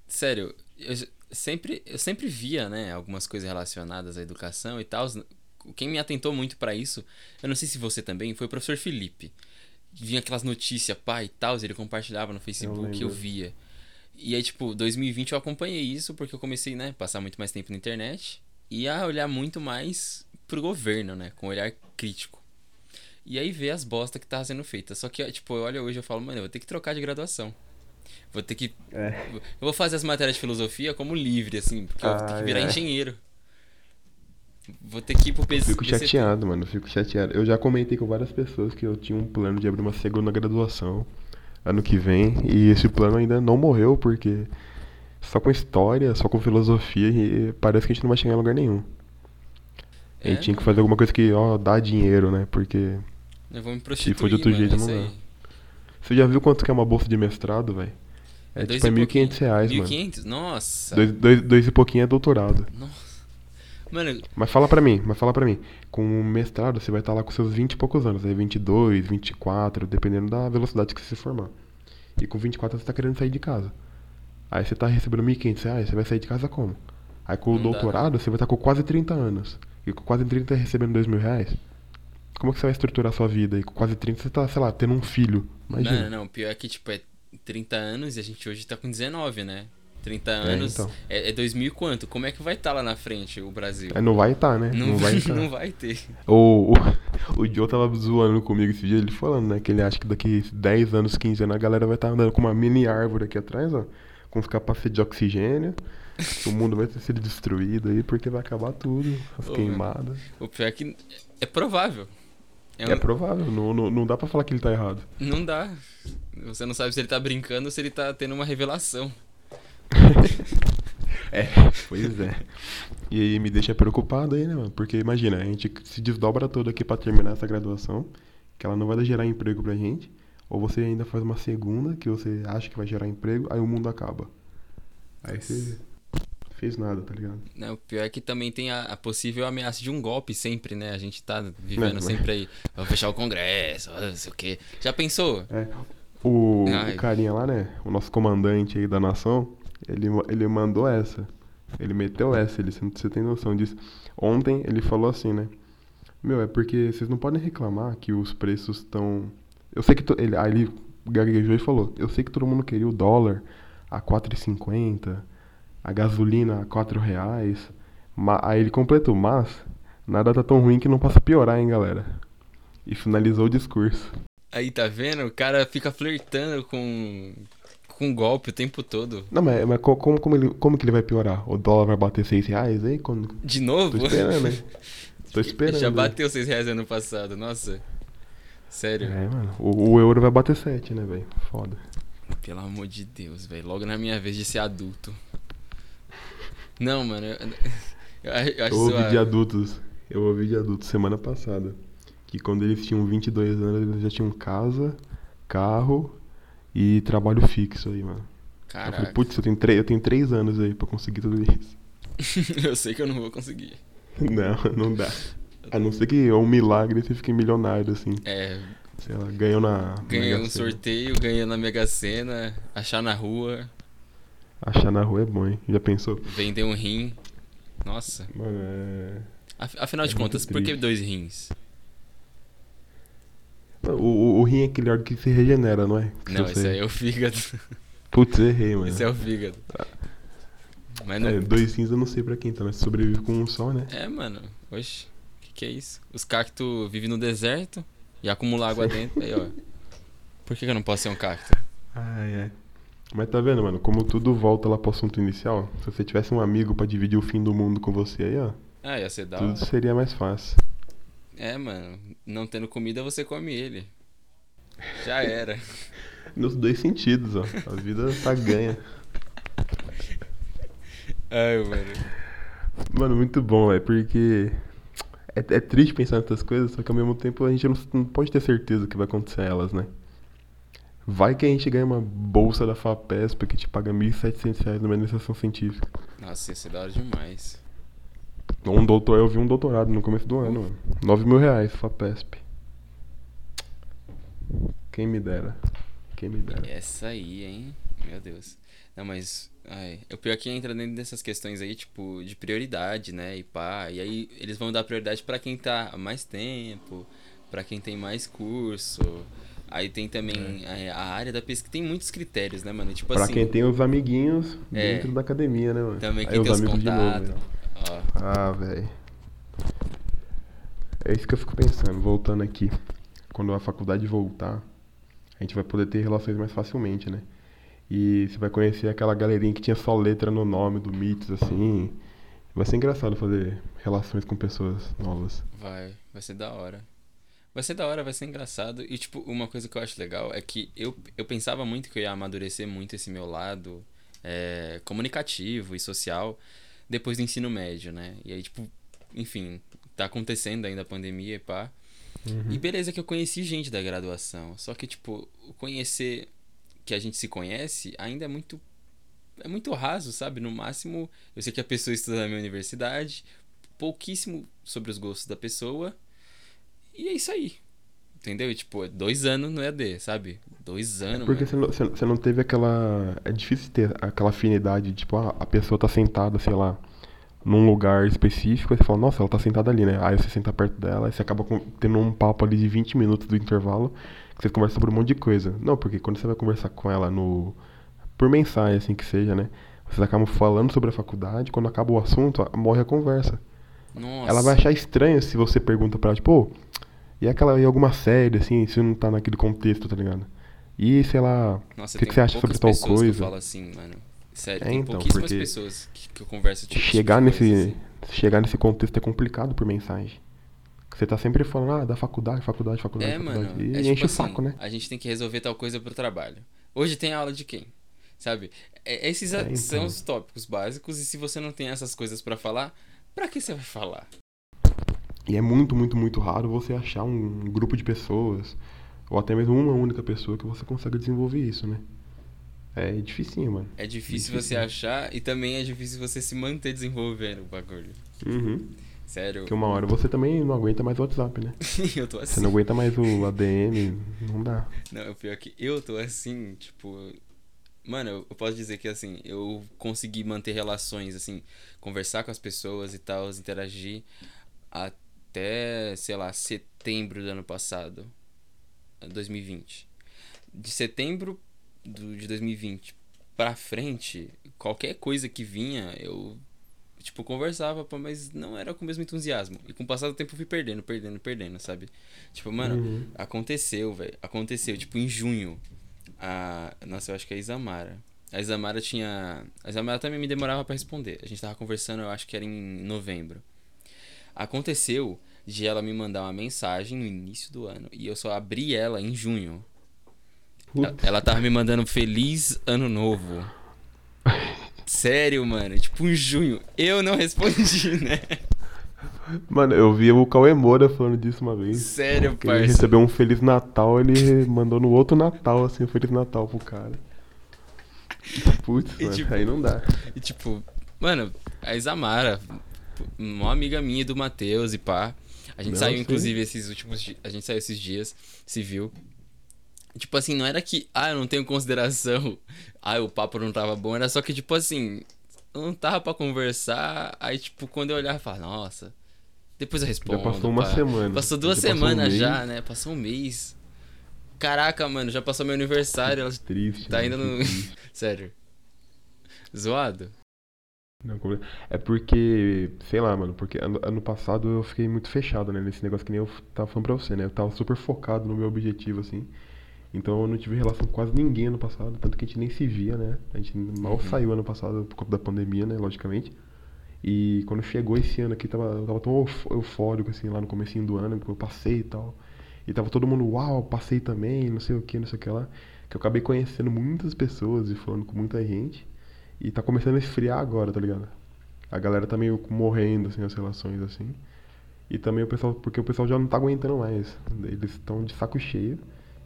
sério, eu sempre, eu sempre via, né, algumas coisas relacionadas à educação e tal. Quem me atentou muito pra isso, eu não sei se você também, foi o professor Felipe. Vinha aquelas notícias, pá e tal, ele compartilhava no Facebook, eu, lembro. via. E aí, tipo, 2020 eu acompanhei isso porque eu comecei, né, passar muito mais tempo na internet e a olhar muito mais pro governo, né, com um olhar crítico. E aí ver as bosta que tava sendo feita. Só que, tipo, eu olho hoje e eu falo, mano, eu vou ter que trocar de graduação. Vou ter que. É. Eu vou fazer as matérias de filosofia como livre, assim, porque eu vou ter que Ai, virar ai. engenheiro. Vou ter que ir pro PC. Fico chateado, mano. Fico chateado. Eu já comentei com várias pessoas que eu tinha um plano de abrir uma segunda graduação ano que vem. E esse plano ainda não morreu, porque só com história, só com filosofia, e parece que a gente não vai chegar em lugar nenhum. É, gente tinha que fazer alguma coisa que, ó, dá dinheiro, né? Porque. Eu vou me prostituir, for de outro mano, jeito, é não dá. Você já viu quanto que é uma bolsa de mestrado, velho? É, dois tipo, é e pouquinho. 1.500 reais, mano. 1.500? Nossa. Dois, dois, dois e pouquinho é doutorado. Mano, Mas fala pra mim, mas fala pra mim. Com o mestrado você vai estar lá com seus 20 e poucos anos, aí 22, 24, dependendo da velocidade que você se formar. E com 24 você tá querendo sair de casa. Aí você tá recebendo 1.500 reais, você vai sair de casa como? Aí com o Não dá. doutorado você vai estar com quase 30 anos. E com quase 30 recebendo 2 mil reais. Como que você vai estruturar a sua vida? E com quase 30 você tá, sei lá, tendo um filho. Imagina. não, não, pior é que, tipo, é 30 anos e a gente hoje tá com 19, né? 30 anos. então. É, é 2000 e quanto? Como é que vai estar lá na frente o Brasil? Aí não vai estar, né? Não, Não, vai estar. não vai ter. O, o, o Joe tava zoando comigo esse dia, ele falando, né? Que ele acha que daqui 10 anos, 15 anos, a galera vai estar andando com uma mini árvore aqui atrás, ó. Com os capacetes de oxigênio. O mundo vai ter sido destruído aí, porque vai acabar tudo. As Ô, queimadas. O pior é que é provável. É É, um- provável, não, não, não dá pra falar que ele tá errado. Não dá. Você não sabe se ele tá brincando ou se ele tá tendo uma revelação. É, pois é. E aí me deixa preocupado aí, né, mano? Porque imagina, a gente se desdobra todo aqui pra terminar essa graduação, que ela não vai gerar emprego pra gente, ou você ainda faz uma segunda que você acha que vai gerar emprego, aí o mundo acaba. Aí você fez nada, tá ligado? Né, O pior é que também tem a, a possível ameaça de um golpe sempre, né? A gente tá vivendo mas- sempre aí. Vamos fechar o Congresso, não sei o quê. Já pensou? É. O, Ai. o carinha lá, né? O nosso comandante aí da nação, ele, ele mandou essa. Ele meteu essa, ele, você tem noção disso. Ontem ele falou assim, né? Meu, é porque vocês não podem reclamar que os preços estão. Eu sei que. to- Ele, aí ele gaguejou e falou: Eu sei que todo mundo queria o dólar a 4,50, a gasolina a 4 reais. ma- Aí ele completou: Mas nada tá tão ruim que não possa piorar, hein, galera. E finalizou o discurso. Aí, tá vendo? O cara fica flertando com, com golpe o tempo todo. Não, mas, mas co- como, como, ele, como que ele vai piorar? O dólar vai bater 6 reais aí? Quando... De novo? Tô esperando, né? Tô esperando. Já bateu 6 reais ano passado, nossa. Sério. É, mano. O, o euro vai bater 7, né, velho? Foda. Pelo amor de Deus, velho. Logo na minha vez de ser adulto. Não, mano. Eu, eu, acho- eu ouvi de adultos. Eu ouvi de adultos semana passada. Que quando eles tinham 22 anos, eles já tinham casa, carro e trabalho fixo aí, mano. Eu falei, Caraca. putz, eu tenho, três, eu tenho 3 anos aí pra conseguir tudo isso. eu sei que eu não vou conseguir. Não, não dá. A não ser que é um milagre você fique milionário, assim. É, Sei lá, ganhou na. Mega um sorteio, ganhar na Mega Sena, achar na rua, Achar na rua é bom, hein? Já pensou? vender um rim. Nossa. Mano, é. Af- Afinal de É muito contas, por que dois rins? O, o, o rim é aquele órgão que se regenera, não é? Que Não, se esse aí é o fígado. Putz, errei, mano. Esse é o fígado. Mas não... É, dois cinza eu não sei pra quem tá, mas sobrevive com um só, né? É, mano. Oxe, que que é isso? Os cactos vivem no deserto e acumulam água dentro. Aí, ó. Por que, que eu não posso ser um cacto? Ai, ai. Mas tá vendo, mano? Como tudo volta lá pro assunto inicial. Se você tivesse um amigo pra dividir o fim do mundo com você aí, ó. Ah, ia ser da Tudo seria mais fácil. É, mano. Não tendo comida, você come ele. Já era. Nos dois sentidos, ó. A vida tá ganha. Ai, mano. Mano, muito bom, velho, porque é, é triste pensar nessas coisas, só que ao mesmo tempo a gente não, não pode ter certeza que vai acontecer elas, né? Vai que a gente ganha uma bolsa da FAPESP que te paga 1.700 reais numa iniciação científica. Nossa, ia ser da hora demais. Um doutor, eu vi um doutorado no começo do ano, mano. 9 mil reais, FAPESP. Quem me dera. Quem me dera. Essa aí, hein? Meu Deus. Não, mas. Ai, o pior é que entra dentro dessas questões aí, tipo, de prioridade, né? E pá. E aí eles vão dar prioridade pra quem tá há mais tempo, pra quem tem mais curso. Aí tem também a, a área da pesquisa. Tem muitos critérios, né, mano? Tipo É. pra assim. quem tem os amiguinhos É. dentro da academia, né, mano? Também Aí quem os tem os amigos de novo, contatos. né? Ah, velho. É isso que eu fico pensando, voltando aqui. Quando a faculdade voltar, a gente vai poder ter relações mais facilmente, né? E você vai conhecer aquela galerinha que tinha só letra no nome do Mitos, assim. Vai ser engraçado fazer relações com pessoas novas. vai. Vai ser da hora. Vai ser da hora, vai ser engraçado. E, tipo, uma coisa que eu acho legal é que eu, eu pensava muito que eu ia amadurecer muito esse meu lado é, comunicativo e social depois do ensino médio, né? E aí, tipo, enfim, tá acontecendo ainda a pandemia e pá. E beleza que eu conheci gente da graduação. Só que, tipo, o conhecer que a gente se conhece ainda é muito. É muito raso, sabe? No máximo, eu sei que a pessoa estuda na minha universidade, pouquíssimo sobre os gostos da pessoa. E é isso aí. Entendeu? E, tipo, é dois anos no EAD, sabe? Dois anos, Porque você não, você- não teve aquela. É difícil ter aquela afinidade, tipo, ah, a pessoa tá sentada, sei lá, num lugar específico, aí você fala, nossa, ela tá sentada ali, né? Aí você senta perto dela, aí você acaba com- tendo um papo ali de 20 minutos do intervalo, que você conversa sobre um monte de coisa. Não, porque quando você vai conversar com ela no. Por mensagem, assim que seja, né? Vocês acabam falando sobre a faculdade, quando acaba o assunto, morre a conversa. Nossa. Ela vai achar estranho se você pergunta pra ela, tipo, "Ô, e aquela e alguma série, assim, se não tá naquele contexto, tá ligado? E, sei lá, o que, que você acha sobre tal pessoas que coisa? falo assim, mano. Sério, É, tem então, pouquíssimas pessoas que, que eu converso tipo, chegar tipo nesse coisa, assim. chegar nesse contexto é complicado por mensagem. Você tá sempre falando, ah, da faculdade, faculdade, faculdade, É, faculdade. mano. E é enche tipo o saco, assim, né? A gente tem que resolver tal coisa pro trabalho. Hoje tem aula de quem? Sabe? É- Esses É, são então. os tópicos básicos e se você não tem essas coisas pra falar, pra que você vai falar? E é muito, muito, muito raro você achar um grupo de pessoas, ou até mesmo uma única pessoa que você consiga desenvolver isso, né? É dificinho, mano. É difícil Difícil, você achar e também é difícil você se manter desenvolvendo o bagulho. Uhum. Sério. Porque uma hora você também não aguenta mais o WhatsApp, né? eu tô assim. Você não aguenta mais o ADM, não dá. Não, o pior é que eu tô assim, tipo. Mano, eu eu posso dizer que assim, eu consegui manter relações, assim, conversar com as pessoas e tal, interagir até, sei lá, setembro do ano passado, 2020. De setembro do, de 2020 pra frente, qualquer coisa que vinha, eu, tipo, conversava, pô, mas não era com o mesmo entusiasmo. E com o passar do tempo eu fui perdendo, perdendo, perdendo, sabe? Tipo, mano, Uhum. Aconteceu, velho. Aconteceu, tipo, em junho. A... Nossa, eu acho que é a Isamara. A Isamara tinha. A Isamara também me demorava pra responder. A gente tava conversando, eu acho que era em novembro. Aconteceu de ela me mandar uma mensagem no início do ano. E eu só abri ela em junho. Ela, ela tava me mandando feliz ano novo. Sério, mano. Tipo, em junho. Eu não respondi, né? Mano, eu vi o Cauê Moura falando disso uma vez. Sério, Que ele parça. recebeu um Feliz Natal, ele mandou no outro Natal, assim, um Feliz Natal pro cara. Putz, mano, tipo, aí não dá. E tipo, mano, a Isamara, uma amiga minha do Matheus e pá. A gente Não, saiu, sim. inclusive, esses últimos dias. A gente saiu esses dias, se viu. Tipo assim, não era que, ah, eu não tenho consideração, ah, o papo não tava bom, era só que, tipo assim, eu não tava pra conversar. Aí, tipo, quando eu olhar, eu falava, nossa, depois eu respondo. passou uma pá. semana. Passou duas Já passou um semanas mês. já, né? Passou um mês. Caraca, mano, já passou meu aniversário, ela Triste. tá né? Que no. Sério. Zoado? Não, é porque, sei lá, mano, porque ano, ano passado eu fiquei muito fechado, né, nesse negócio que nem eu tava falando pra você, né? Eu tava super focado no meu objetivo, assim. Então eu não tive relação com quase ninguém ano passado, tanto que a gente nem se via, né? A gente mal Uhum. saiu ano passado por conta da pandemia, né, logicamente. E quando chegou esse ano aqui, tava, eu tava tão euf- eufórico, assim, lá no comecinho do ano, porque eu passei e tal. E tava todo mundo, uau, passei também, não sei o que, não sei o que lá. Que eu acabei conhecendo muitas pessoas e falando com muita gente. E tá começando a esfriar agora, tá ligado? A galera tá meio morrendo, assim, as relações, assim. E também o pessoal, porque o pessoal já não tá aguentando mais. Eles estão de saco cheio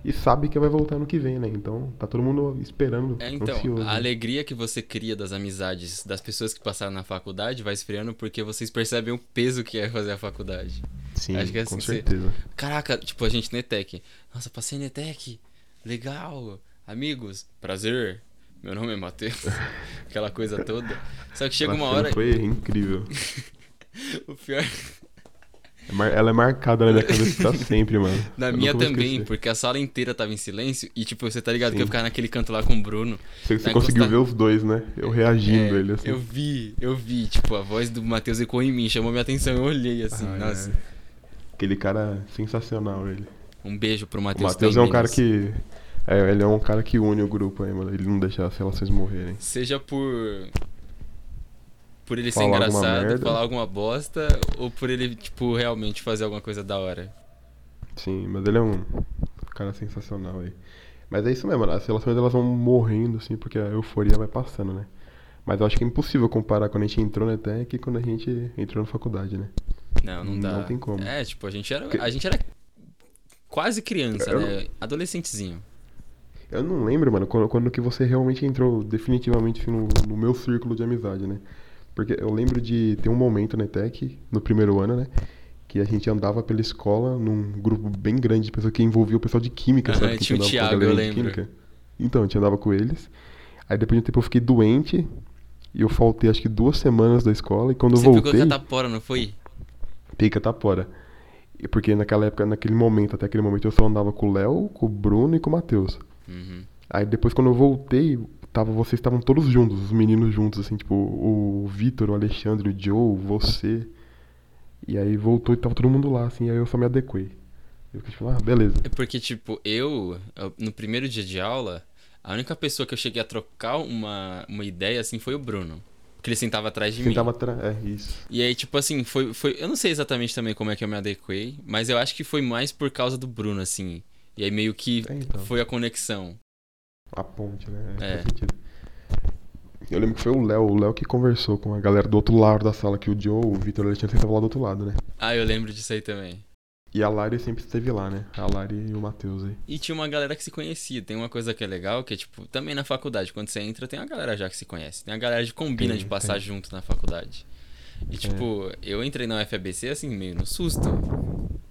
e sabe que vai voltar no que vem, né? Então tá todo mundo esperando, É, então, ansioso. a alegria que você cria das amizades das pessoas que passaram na faculdade vai esfriando porque vocês percebem o peso que é fazer a faculdade. Sim, acho que é com assim, você- certeza. Caraca, tipo, a gente no ETEC. Nossa, passei no ETEC. Legal. Amigos, prazer. Meu nome é Matheus. Aquela coisa toda. Só que chega Ela uma hora. Foi incrível. O pior. É Ela é marcada na minha cabeça pra sempre, mano. Na Eu minha também, porque a sala inteira tava em silêncio e, tipo, você tá ligado que eu Sim. ficava naquele canto lá com o Bruno. Você, você conseguiu ver os dois, né? Eu reagindo É, ele, assim. Eu vi, eu vi. Tipo, a voz do Matheus ecoou em mim, chamou minha atenção. Eu olhei assim, Ah, nossa. é. Aquele cara sensacional, ele. Um beijo pro O Matheus. Matheus é um cara que. É, ele é um cara que une o grupo aí, mano. Ele não deixa as relações morrerem. Seja por. Por ele ser Falar alguma engraçado, merda. falar alguma bosta, ou por ele, tipo, realmente fazer alguma coisa da hora. Sim, mas ele é um cara sensacional aí. Mas é isso mesmo, as relações elas vão morrendo, assim, porque a euforia vai passando, né? Mas eu acho que é impossível comparar quando a gente entrou na ETEC e quando a gente entrou na faculdade, né? Não, não dá. Não tem como. É, tipo, a gente era. A gente era quase criança, Eu né? Adolescentezinho. Eu não lembro, mano, quando, quando que você realmente entrou definitivamente no, no meu círculo de amizade, né? Porque eu lembro de ter um momento na ETEC, no primeiro ano, né? Que a gente andava pela escola num grupo bem grande de pessoas que envolvia o pessoal de química, Aham, sabe? Tinha o Thiago, eu lembro. Então, a gente andava com eles. Aí depois de um tempo eu fiquei doente e eu faltei acho que duas semanas da escola e quando eu Você pegou voltei, catapora, não foi? peguei catapora. Porque naquela época, naquele momento, até aquele momento, eu só andava com o Léo, com o Bruno e com o Matheus. Uhum. Aí depois quando eu voltei, tava, vocês estavam todos juntos, os meninos juntos, assim, tipo, o Vitor, o Alexandre, o Joe, você. E aí voltou e tava todo mundo lá, assim, aí eu só me adequei. Eu fiquei tipo, ah, beleza. É porque, tipo, eu, no primeiro dia de aula, a única pessoa que eu cheguei a trocar uma, uma ideia, assim, foi o Bruno. Porque ele sentava atrás de Quem mim. tava atrás. É, isso. E aí, tipo assim, foi, foi. Eu não sei exatamente também como é que eu me adequei, mas eu acho que foi mais por causa do Bruno, assim. E aí meio que É, então. foi a conexão. A ponte, né? É. Eu lembro que foi o Léo, o Léo que conversou com a galera do outro lado da sala, que o Joe, o Vitor e Alexandre estavam lá do outro lado, né? Ah, eu lembro disso aí também. E a Lari sempre esteve lá, né? A Lari e o Matheus aí. E tinha uma galera que se conhecia. Tem uma coisa que é legal, que é tipo, também na faculdade, quando você entra, tem uma galera já que se conhece. Tem uma galera que combina Tem, de passar tem. junto na faculdade. E tipo, eu entrei na UFABC assim, meio no susto.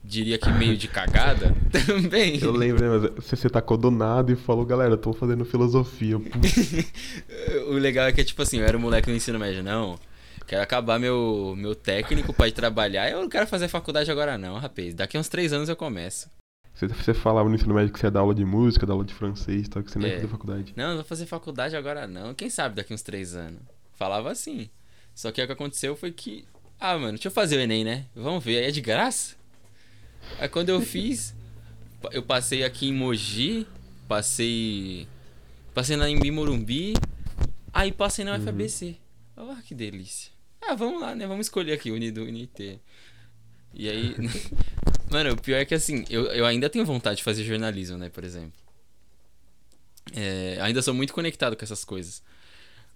Diria que meio de cagada também. Eu lembro, né? Mas você, você tacou do nada e falou, galera, eu tô fazendo filosofia. O legal é que, tipo assim, eu era um moleque no ensino médio, não. Quero acabar meu, meu técnico pra ir trabalhar. Eu não quero fazer faculdade agora, não, rapaz. Daqui a uns três anos eu começo. Você, você falava no ensino médio que você ia dar aula de música, dar aula de francês, tal, que você não ia É. fazer faculdade. Não, não vou fazer faculdade agora, não. Quem sabe daqui a uns três anos. Falava assim. Só que o que aconteceu foi que. Ah, mano, deixa eu fazer o Enem, né? Vamos ver, aí é de graça. Aí quando eu fiz, eu passei aqui em Mogi, passei. Passei na em Morumbi, aí passei na UFABC. Ah, que delícia. Ah, vamos lá, né? Vamos escolher aqui, Unido, Unite. E aí. Mano, o pior é que assim, eu, eu ainda tenho vontade de fazer jornalismo, né, por exemplo. É, ainda sou muito conectado com essas coisas.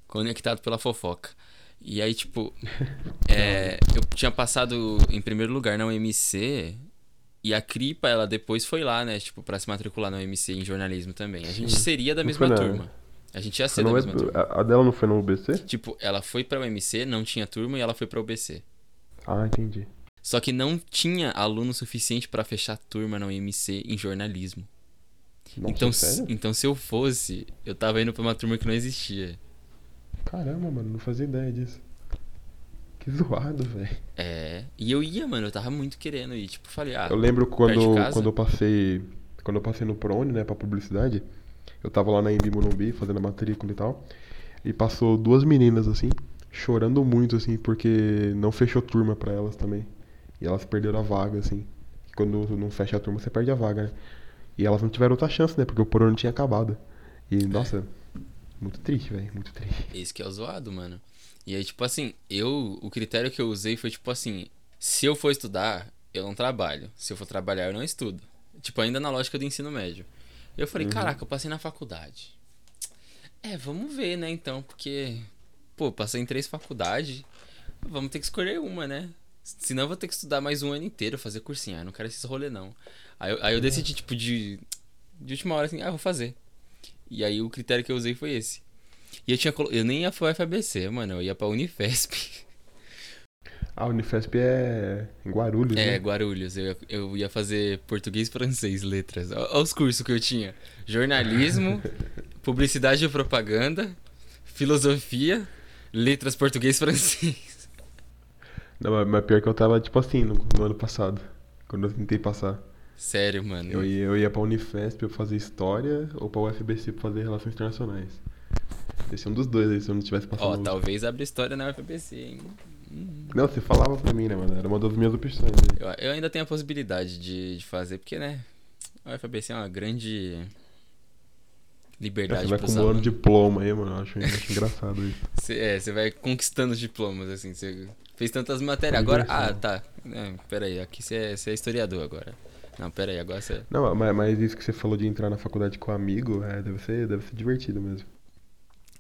Conectado pela fofoca. E aí, tipo, é, eu tinha passado em primeiro lugar na UMC. E a Cripa, ela depois foi lá, né? Tipo, pra se matricular na UMC em jornalismo também. A gente Sim. seria da Não mesma turma. A gente ia ser da não é- mesma turma. a, dela não foi no UBC? Tipo, ela foi pra UMC, não tinha turma, e ela foi pra UBC. Ah, entendi. Só que não tinha aluno suficiente pra fechar turma na UMC em jornalismo. Nossa, então, se- então, se eu fosse, eu tava indo pra uma turma que não existia. Caramba, mano, não fazia ideia disso. Que zoado, velho. É. E eu ia, mano, eu tava muito querendo ir. Tipo, falei, ah, Eu lembro quando, quando eu passei. Quando eu passei no ProUni, né, pra publicidade, eu tava lá na Embi Morumbi fazendo a matrícula e tal. E passou duas meninas assim. chorando muito, assim, porque não fechou turma pra elas também. E elas perderam a vaga, assim. Quando não fecha a turma, você perde a vaga, né? E elas não tiveram outra chance, né? Porque o porão tinha acabado. E, nossa, muito triste, velho. Muito triste. Esse que é o zoado, mano. E aí, tipo assim, eu. O critério que eu usei foi tipo assim: se eu for estudar, eu não trabalho. Se eu for trabalhar, eu não estudo. Tipo, ainda na lógica do ensino médio. Eu falei, Uhum. caraca, eu passei na faculdade. É, vamos ver, né, então, porque. Pô, passei em três faculdades. Vamos ter que escolher uma, né? Senão eu vou ter que estudar mais um ano inteiro, fazer cursinho. Ah, não quero esses rolê, não. Aí, eu- aí eu decidi, tipo, de. De última hora, assim, ah, vou fazer. E aí o critério que eu usei foi esse. E eu tinha Eu nem ia pra UFABC, mano, eu ia pra Unifesp. A Unifesp é em Guarulhos, É, né? Guarulhos. Eu ia, eu ia fazer português, francês, letras. Olha os cursos que eu tinha: jornalismo, publicidade e propaganda, filosofia, letras, português, francês. Não, mas- mas pior que eu tava, tipo assim, no, no ano passado. Quando eu tentei passar. Sério, mano. Eu ia, eu ia pra Unifesp pra fazer História ou pra UFBC pra fazer Relações Internacionais. Esse é um dos dois aí, se eu não tivesse passado. Ó, no- talvez abra história na UFABC, hein? Não, você falava pra mim, né, mano? Era uma das minhas opções. Né? Eu, eu ainda tenho a possibilidade de, de fazer, porque, né? A UFABC é uma grande liberdade Você vai acumulando diploma aí, mano. Eu acho, eu acho engraçado isso. Você, é, você vai conquistando os diplomas, assim. Você fez tantas matérias. Por Agora. Ah, tá. É, pera aí, aqui você é, é historiador agora. Não, pera aí, agora você. Não, mas, mas isso que você falou de entrar na faculdade com amigo, é, deve, ser, deve ser divertido mesmo.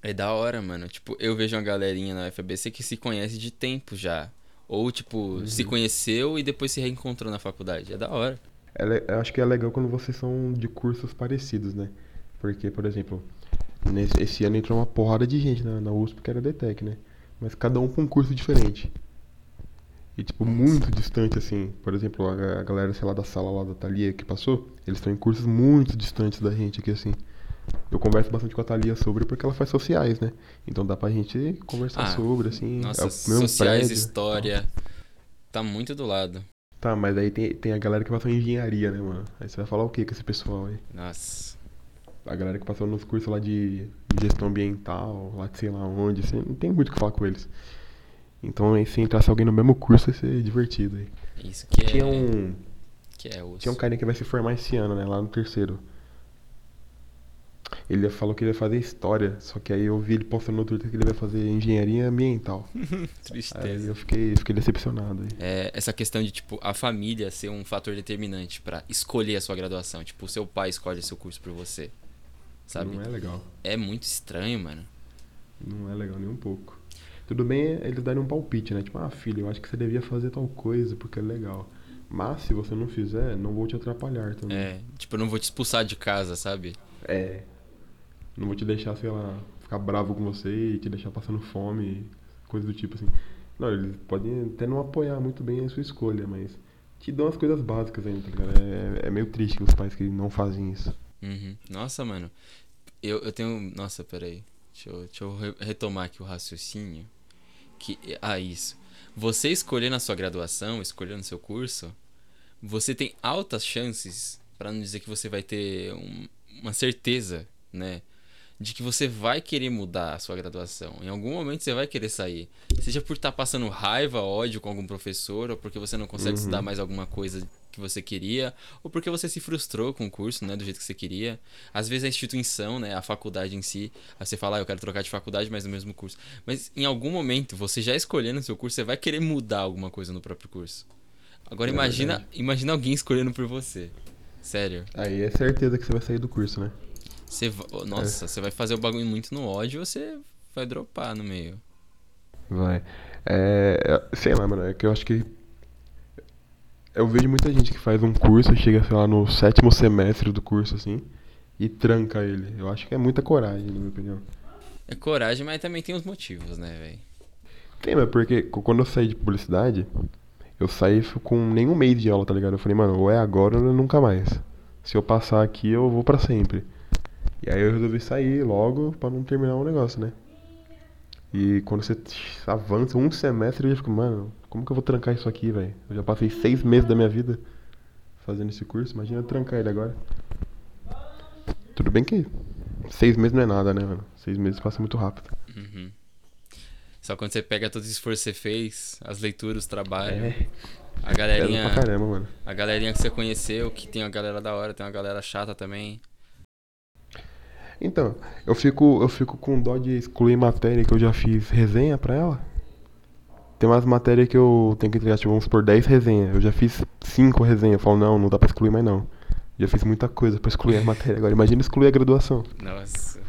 É da hora, mano. Tipo, eu vejo uma galerinha na UFABC que se conhece de tempo já. Ou, tipo, se Uhum. conheceu e depois se reencontrou na faculdade. É da hora. É acho que é legal quando vocês são de cursos parecidos, né? Porque, por exemplo, nesse, esse ano entrou uma porrada de gente na, na USP que era DTEC, né? Mas cada um com um curso diferente. E, tipo, muito distante, assim. Por exemplo, a, a galera, sei lá, da sala lá da Thalia que passou, eles estão em cursos muito distantes da gente aqui, assim. Eu converso bastante com a Thalia sobre porque ela faz sociais, né? Então dá pra gente conversar Ah, sobre, assim. Nossa, é sociais, prédio, história. Tá muito do lado. Tá, mas aí tem, tem a galera que passou em engenharia, né, mano? Aí você vai falar o que com esse pessoal aí? Nossa. A galera que passou nos cursos lá de gestão ambiental, lá de sei lá onde, você não tem muito o que falar com eles. Então, aí, se entrasse alguém no mesmo curso, ia ser divertido aí. Isso que é. Tinha um, Que é osso. tinha um carinha que vai se formar esse ano, né, lá no terceiro. Ele falou que ele ia fazer história, só que aí eu vi ele postando no Twitter que ele vai fazer engenharia ambiental. Aí Tristeza. eu fiquei, fiquei decepcionado aí. É, essa questão de, tipo, a família ser um fator determinante pra escolher a sua graduação. Tipo, o seu pai escolhe o seu curso por você. Sabe? Não é legal. É muito estranho, mano. Não é legal nem um pouco. Tudo bem eles darem um palpite, né? Tipo, ah, filho, eu acho que você devia fazer tal coisa porque é legal. Mas se você não fizer, não vou te atrapalhar também. É, tipo, eu não vou te expulsar de casa, sabe? É. Não vou te deixar, sei lá, ficar bravo com você e te deixar passando fome, coisa do tipo assim. Não, eles podem até não apoiar muito bem a sua escolha, mas te dão as coisas básicas ainda, tá ligado? É, é meio triste os pais que não fazem isso. Uhum. Nossa, mano. Eu, eu tenho. Nossa, peraí. Deixa eu, deixa eu re- retomar aqui o raciocínio. Que, ah, isso. Você escolher na sua graduação, escolher no seu curso, você tem altas chances, pra não dizer que você vai ter um- uma certeza, né? De que você vai querer mudar a sua graduação. Em algum momento você vai querer sair. Seja por estar passando raiva, ódio com algum professor, ou porque você não consegue Uhum. estudar mais alguma coisa que você queria, ou porque você se frustrou com o curso, né, do jeito que você queria. Às vezes a instituição, né, a faculdade em si, aí você fala, ah, eu quero trocar de faculdade, mas no mesmo curso. Mas em algum momento, você já escolhendo o seu curso, você vai querer mudar alguma coisa no próprio curso. Agora É imagina, verdade. imagina alguém escolhendo por você. Sério. Aí é certeza que você vai sair do curso, né? Você, nossa, você vai fazer o bagulho muito no ódio, você vai dropar no meio. Vai. É, é, sei lá, mano, é que eu acho que. Eu vejo muita gente que faz um curso, chega, sei lá, no sétimo semestre do curso, assim, e tranca ele. Eu acho que é muita coragem, na minha opinião. É coragem, mas também tem os motivos, né, velho? Tem, mas porque quando eu saí de publicidade, eu saí com nenhum mês de aula, tá ligado? Eu falei, mano, ou é agora ou é nunca mais. Se eu passar aqui, eu vou pra sempre. E aí eu resolvi sair logo pra não terminar o negócio, né? E quando você avança um semestre, eu já fico, mano, como que eu vou trancar isso aqui, velho? Eu já passei seis meses da minha vida fazendo esse curso, imagina eu trancar ele agora. Tudo bem que seis meses não é nada, né, mano? Seis meses passa muito rápido. Uhum. Só quando você pega todo o esforço que você fez, as leituras, o trabalho. É. A galerinha. Caramba, mano. A galerinha que você conheceu, que tem uma galera da hora, tem uma galera chata também. Então, eu fico, eu fico com dó de excluir matéria que eu já fiz resenha pra ela. Tem umas matérias que eu tenho que entregar, tipo, vamos por 10 resenhas. Eu já fiz 5 resenhas. Eu falo, não, não dá pra excluir mais não. Já fiz muita coisa pra excluir a matéria. Agora imagina excluir a graduação. Nossa.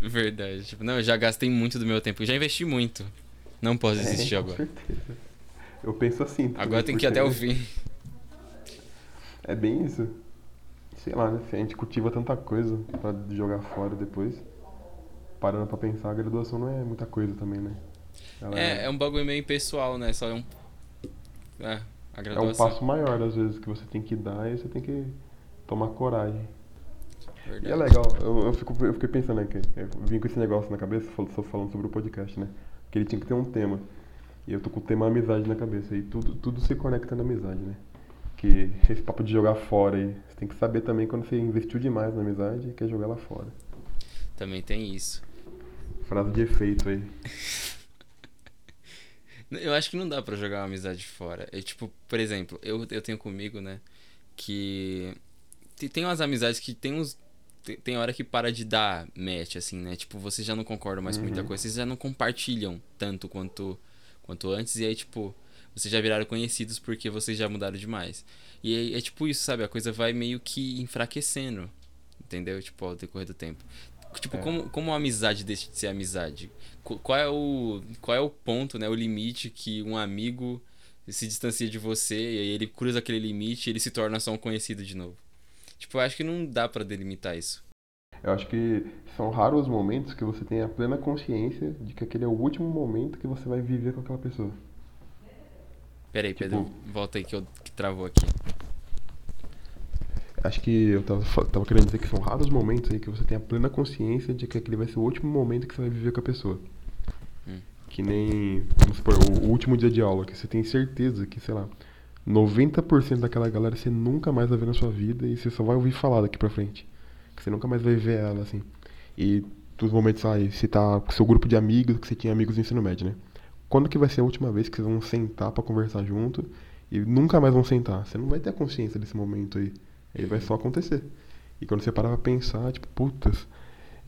Verdade. Tipo, não, eu já gastei muito do meu tempo. Já investi muito. Não posso desistir É, agora. Com certeza. Eu penso assim. também, Agora tem que ir até o fim. É bem isso. Sei lá, né? A gente cultiva tanta coisa pra jogar fora depois. Parando pra pensar, a graduação não é muita coisa também, né? Ela É, é um bagulho meio impessoal, né? Só é um. É, a É um graduação. passo maior, às vezes, que você tem que dar e você tem que tomar coragem. E Verdade. é legal, eu, eu, fico, eu fiquei pensando aqui, eu vim com esse negócio na cabeça, só falando sobre o podcast, né? Que ele tinha que ter um tema. E eu tô com o tema amizade na cabeça. E tudo, tudo se conecta na amizade, né? Que esse papo de jogar fora aí, você tem que saber também quando você investiu demais na amizade e quer jogar lá fora. Também tem isso. Frase de efeito aí. Eu acho que não dá pra jogar uma amizade fora. É tipo, por exemplo, eu, eu tenho comigo, né? Que. te- Tem umas amizades que tem uns. te- Tem hora que para de dar match, assim, né? Tipo, vocês já não concordam mais com muita Uhum. coisa, vocês já não compartilham tanto quanto, quanto antes, e aí, tipo, vocês já viraram conhecidos porque vocês já mudaram demais. E aí é tipo isso, sabe? A coisa vai meio que enfraquecendo, entendeu? Tipo, ao decorrer do tempo. Tipo, É. como, como a amizade deixa de ser amizade? Qu- Qual é o, qual é o ponto, né? O limite que um amigo se distancia de você e aí ele cruza aquele limite e ele se torna só um conhecido de novo. Tipo, eu acho que não dá pra delimitar isso. Eu acho que são raros os momentos que você tem a plena consciência de que aquele é o último momento que você vai viver com aquela pessoa. Pera aí, Tipo- Pedro, volta aí que eu que travou aqui. Acho que eu tava, tava querendo dizer que são raros momentos aí que você tem a plena consciência de que aquele vai ser o último momento que você vai viver com a pessoa. Hum. Que nem, vamos supor, o, o último dia de aula, que você tem certeza que, sei lá, 90% daquela galera você nunca mais vai ver na sua vida e você só vai ouvir falar daqui pra frente. Que você nunca mais vai ver ela, assim. E dos momentos aí, você tá com seu grupo de amigos, que você tinha amigos no ensino médio, né? Quando que vai ser a última vez que vocês vão sentar pra conversar junto e nunca mais vão sentar? Você não vai ter a consciência desse momento aí. Ele vai só acontecer. E quando você parar pra pensar, tipo, putas,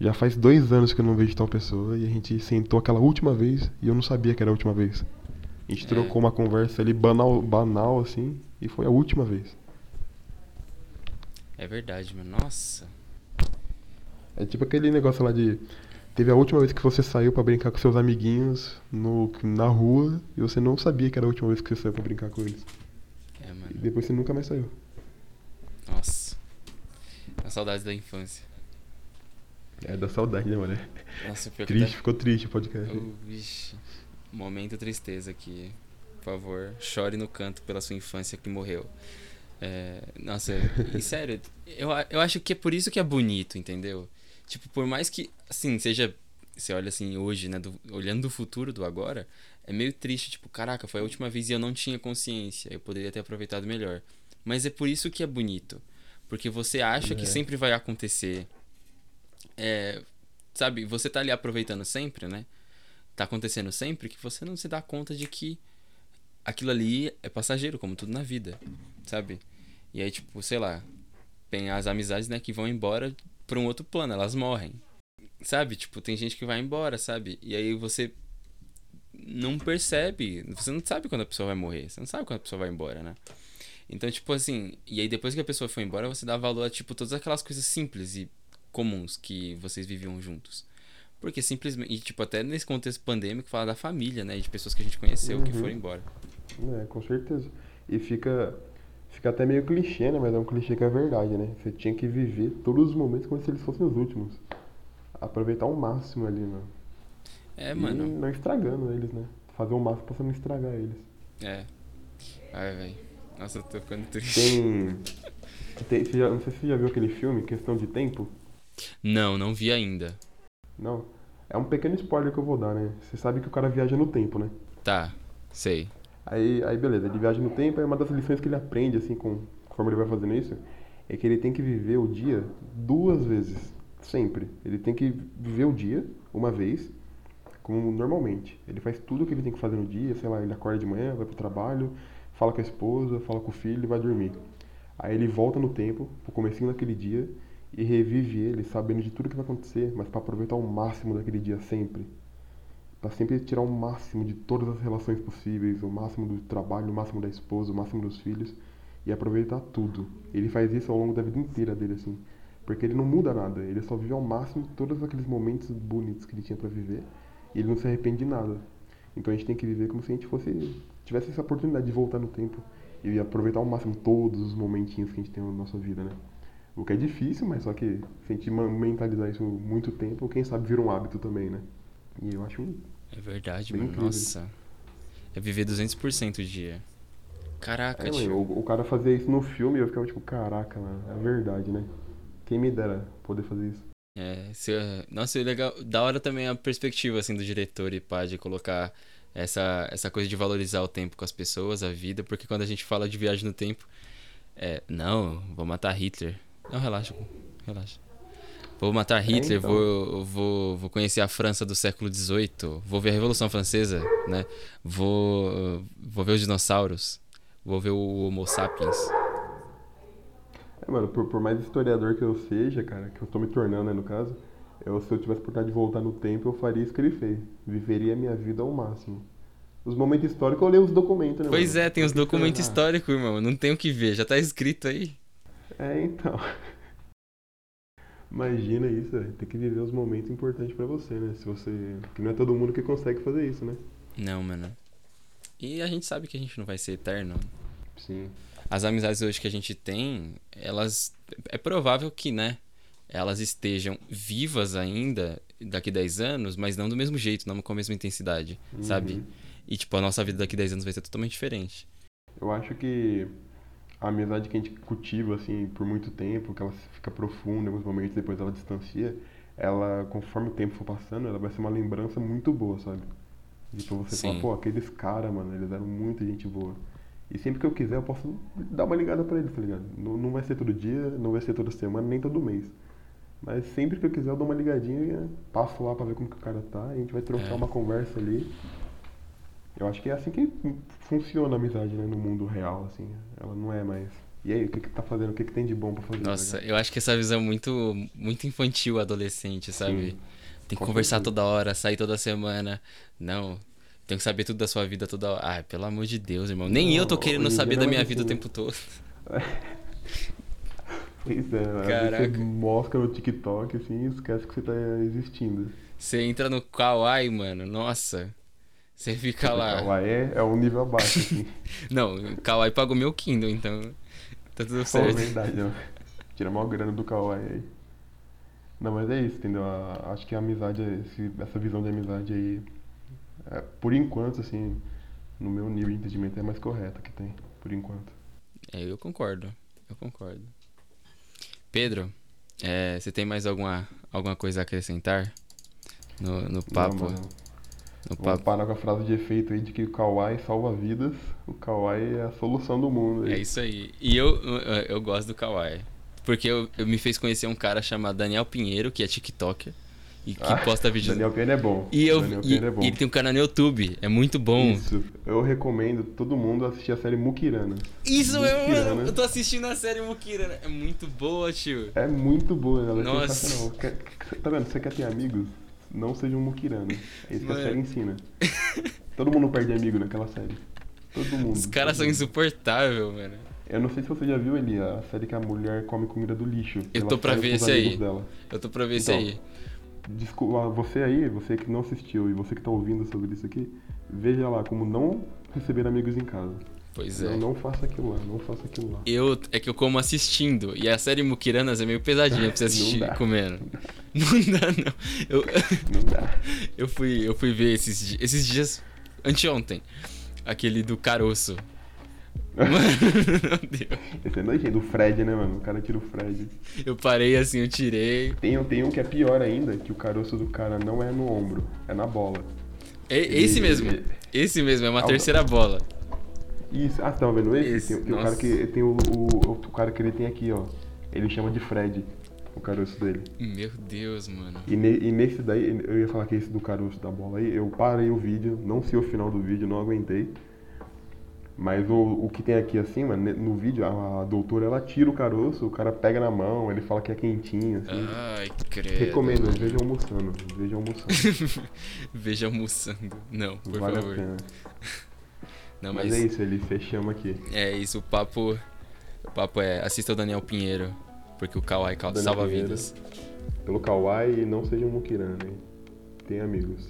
já faz dois anos que eu não vejo tal pessoa e a gente sentou aquela última vez e eu não sabia que era a última vez. A gente É. trocou uma conversa ali banal, banal assim e foi a última vez. É verdade, mano. Nossa. É tipo aquele negócio lá de. Teve a última vez que você saiu pra brincar com seus amiguinhos no, na rua e você não sabia que era a última vez que você saiu pra brincar com eles. É, E mano. depois você nunca mais saiu. Nossa. A saudade da infância. É da saudade, né, mano? Nossa, pior Triste, ficou triste o podcast. Oh, vixe. Momento tristeza aqui. Por favor, chore no canto pela sua infância que morreu. É, nossa, e sério, eu, eu acho que é por isso que é bonito, entendeu? Tipo, por mais que, assim, seja. Você olha assim hoje, né? do- olhando do futuro, do agora, é meio triste, tipo, caraca, foi a última vez e eu não tinha consciência. Eu poderia ter aproveitado melhor. Mas é por isso que é bonito. Porque você acha que É. sempre vai acontecer. É, sabe, você tá ali aproveitando sempre, né? Tá acontecendo sempre que você não se dá conta de que aquilo ali é passageiro, como tudo na vida, sabe? E aí, tipo, sei lá, tem as amizades, né, que vão embora pra um outro plano, elas morrem. Sabe? Tipo, tem gente que vai embora, sabe? E aí você não percebe, você não sabe quando a pessoa vai morrer, você não sabe quando a pessoa vai embora, né? Então, tipo assim, e aí depois que a pessoa foi embora, você dá valor a, tipo, todas aquelas coisas simples e comuns que vocês viviam juntos. Porque simplesmente, e, tipo, até nesse contexto pandêmico, fala da família, né? De pessoas que a gente conheceu que Uhum. foram embora. É, com certeza. E fica, fica até meio clichê, né? Mas é um clichê que é verdade, né? Você tinha que viver todos os momentos como se eles fossem os últimos. Aproveitar o máximo ali, mano. É, E mano. não estragando eles, né? Fazer o máximo pra você não estragar eles. É. Ai, velho. Nossa, eu tô ficando triste. Tem. tem você já- não sei se você já viu aquele filme, Questão de Tempo. Não, não vi ainda. Não. É um pequeno spoiler que eu vou dar, né? Você sabe que o cara viaja no tempo, né? Tá, sei. Aí, aí beleza, ele viaja no tempo, aí uma das lições que ele aprende, assim, com, conforme ele vai fazendo isso, é que ele tem que viver o dia duas vezes. Sempre. Ele tem que viver o dia, uma vez, como normalmente. Ele faz tudo o que ele tem que fazer no dia, sei lá, ele acorda de manhã, vai pro trabalho, fala com a esposa, fala com o filho e vai dormir. Aí ele volta no tempo, pro comecinho daquele dia, e revive ele, sabendo de tudo que vai acontecer, mas para aproveitar o máximo daquele dia sempre. Pra sempre tirar o máximo de todas as relações possíveis, o máximo do trabalho, o máximo da esposa, o máximo dos filhos, e aproveitar tudo. Ele faz isso ao longo da vida inteira dele, assim. Porque ele não muda nada, ele só vive ao máximo todos aqueles momentos bonitos que ele tinha para viver, e ele não se arrepende de nada. Então a gente tem que viver como se a gente fosse tivesse essa oportunidade de voltar no tempo e aproveitar ao máximo todos os momentinhos que a gente tem na nossa vida, né? O que é difícil, mas só que se a gente mentalizar isso muito tempo, quem sabe vira um hábito também, né? E eu acho. É verdade, mano. Incrível. Nossa. É viver 200% o dia. Caraca, é, tio. Mano, o, o, cara fazia isso no filme e eu ficava tipo, caraca, mano. É verdade, né? Quem me dera poder fazer isso. É, se, nossa, é legal. Da hora também a perspectiva, assim, do diretor e pá, de colocar essa, essa coisa de valorizar o tempo com as pessoas, a vida, porque quando a gente fala de viagem no tempo, é, não, vou matar Hitler. Não, relaxa, relaxa. Vou matar Hitler, é, então. vou, vou, vou conhecer a França do século XVIII, vou ver a Revolução Francesa, né? Vou, vou ver os dinossauros, vou ver o Homo sapiens. É, mano, por, por mais historiador que eu seja, cara, que eu tô me tornando, né, no caso, eu, se eu tivesse oportunidade de voltar no tempo, eu faria isso que ele fez. Viveria a minha vida ao máximo. Os momentos históricos, eu leio os documentos, né? Pois mano? é, tem os documentos históricos, irmão. Não tem o que ver, já tá escrito aí. É, então. Imagina isso, velho. Tem que viver os momentos importantes para você, né? Se você. Que não é todo mundo que consegue fazer isso, né? Não, mano. E a gente sabe que a gente não vai ser eterno. Sim. As amizades hoje que a gente tem, elas. É provável que, né? elas estejam vivas ainda daqui 10 anos, mas não do mesmo jeito, não com a mesma intensidade, uhum. sabe? E tipo, a nossa vida daqui 10 anos vai ser totalmente diferente. Eu acho que a amizade que a gente cultiva assim por muito tempo, que ela fica profunda em alguns momentos, depois ela distancia, ela, conforme o tempo for passando, ela vai ser uma lembrança muito boa, sabe? Tipo, você Sim. fala, pô, aqueles caras, mano, eles eram muita gente boa. E sempre que eu quiser, eu posso dar uma ligada pra eles, tá ligado? Não, não vai ser todo dia, não vai ser toda semana, nem todo mês. Mas sempre que eu quiser eu dou uma ligadinha, passo lá pra ver como que o cara tá, a gente vai trocar é. uma conversa ali. Eu acho que é assim que funciona a amizade, né, no mundo real, assim. Ela não é mais. E aí, o que que tá fazendo? O que que tem de bom pra fazer? Nossa, né? eu acho que essa visão é muito, muito infantil, adolescente, sabe? Sim. Tem que Com conversar certeza. toda hora, sair toda semana. Não, tem que saber tudo da sua vida toda hora. Ah, pelo amor de Deus, irmão. Nem não, eu tô querendo saber da minha vida assim. o tempo todo. Pois é, Caraca. você mosca no TikTok assim e esquece que você tá existindo. Você entra no Kawaii, mano, nossa. Você fica lá. Kawaii é, é um nível abaixo, assim. não, Kawaii pagou meu Kindle, então tá tudo certo. É verdade, não. Tira mal grana do Kawaii aí. Não, mas é isso, entendeu? Acho que a amizade, esse, essa visão de amizade aí, é, por enquanto, assim, no meu nível de entendimento é mais correta que tem, por enquanto. É, eu concordo, eu concordo. Pedro, é, você tem mais alguma, alguma coisa a acrescentar no, no papo? Não, no Vamos parar com a frase de efeito aí de que o Kawaii salva vidas. O Kawaii é a solução do mundo. Aí. É isso aí. E eu, eu gosto do Kawaii. Porque eu, eu me fez conhecer um cara chamado Daniel Pinheiro, que é TikToker. E que ah, posta vídeos. Daniel Pena é bom. E, eu, e, é bom. e ele tem um canal no YouTube. É muito bom. Isso. Eu recomendo todo mundo assistir a série Mukirana. Isso mesmo, mano. Eu tô assistindo a série Mukirana. É muito boa, tio. É muito boa. Ela é Nossa. É tá vendo? Você quer ter amigos? Não seja um Mukirana. É isso que a série ensina. todo mundo perde amigo naquela série. Todo mundo. Os caras são insuportáveis, mano. Eu não sei se você já viu ali a série que a mulher come comida do lixo. Eu tô pra ver esse aí. Dela. Eu tô pra ver então, esse aí. Desculpa, você aí, você que não assistiu e você que está ouvindo sobre isso aqui, veja lá como não receber amigos em casa. Pois não, é. Não faça aquilo lá, não faça aquilo lá. Eu, é que eu como assistindo. E a série Mukiranas é meio pesadinha pra você assistir comendo. Não dá, não. Eu, não dá. Eu fui, eu fui ver esses, esses dias, anteontem, aquele do caroço. Mano, não deu. Esse é nojento, o Fred, né, mano? O cara tira o Fred. Eu parei assim, eu tirei. Tem, tem um que é pior ainda, que o caroço do cara não é no ombro, é na bola. É, esse mesmo. Esse mesmo, é uma ah, terceira bola. Isso. Ah, você tava vendo esse? esse tem, tem o cara que tem o, o, o, cara que ele tem aqui, ó. Ele chama de Fred. o caroço dele. Meu Deus, mano. E, ne- e nesse daí, eu ia falar que esse do caroço da bola aí, eu parei o vídeo, não sei o final do vídeo, não aguentei. Mas o, o que tem aqui acima, ne- no vídeo, a, a doutora ela tira o caroço, o cara pega na mão, ele fala que é quentinho, assim. Ai, credo. Recomendo, mano. veja almoçando, veja almoçando. Veja almoçando. Não, por vale favor. a pena. Não, Mas, mas, é isso, ele fechamos aqui. é isso, o papo. O papo é assista o Daniel Pinheiro, porque o Daniel salva Pinheiro. vidas. Pelo Kawaii, não seja um Mukirana, hein? Tem amigos.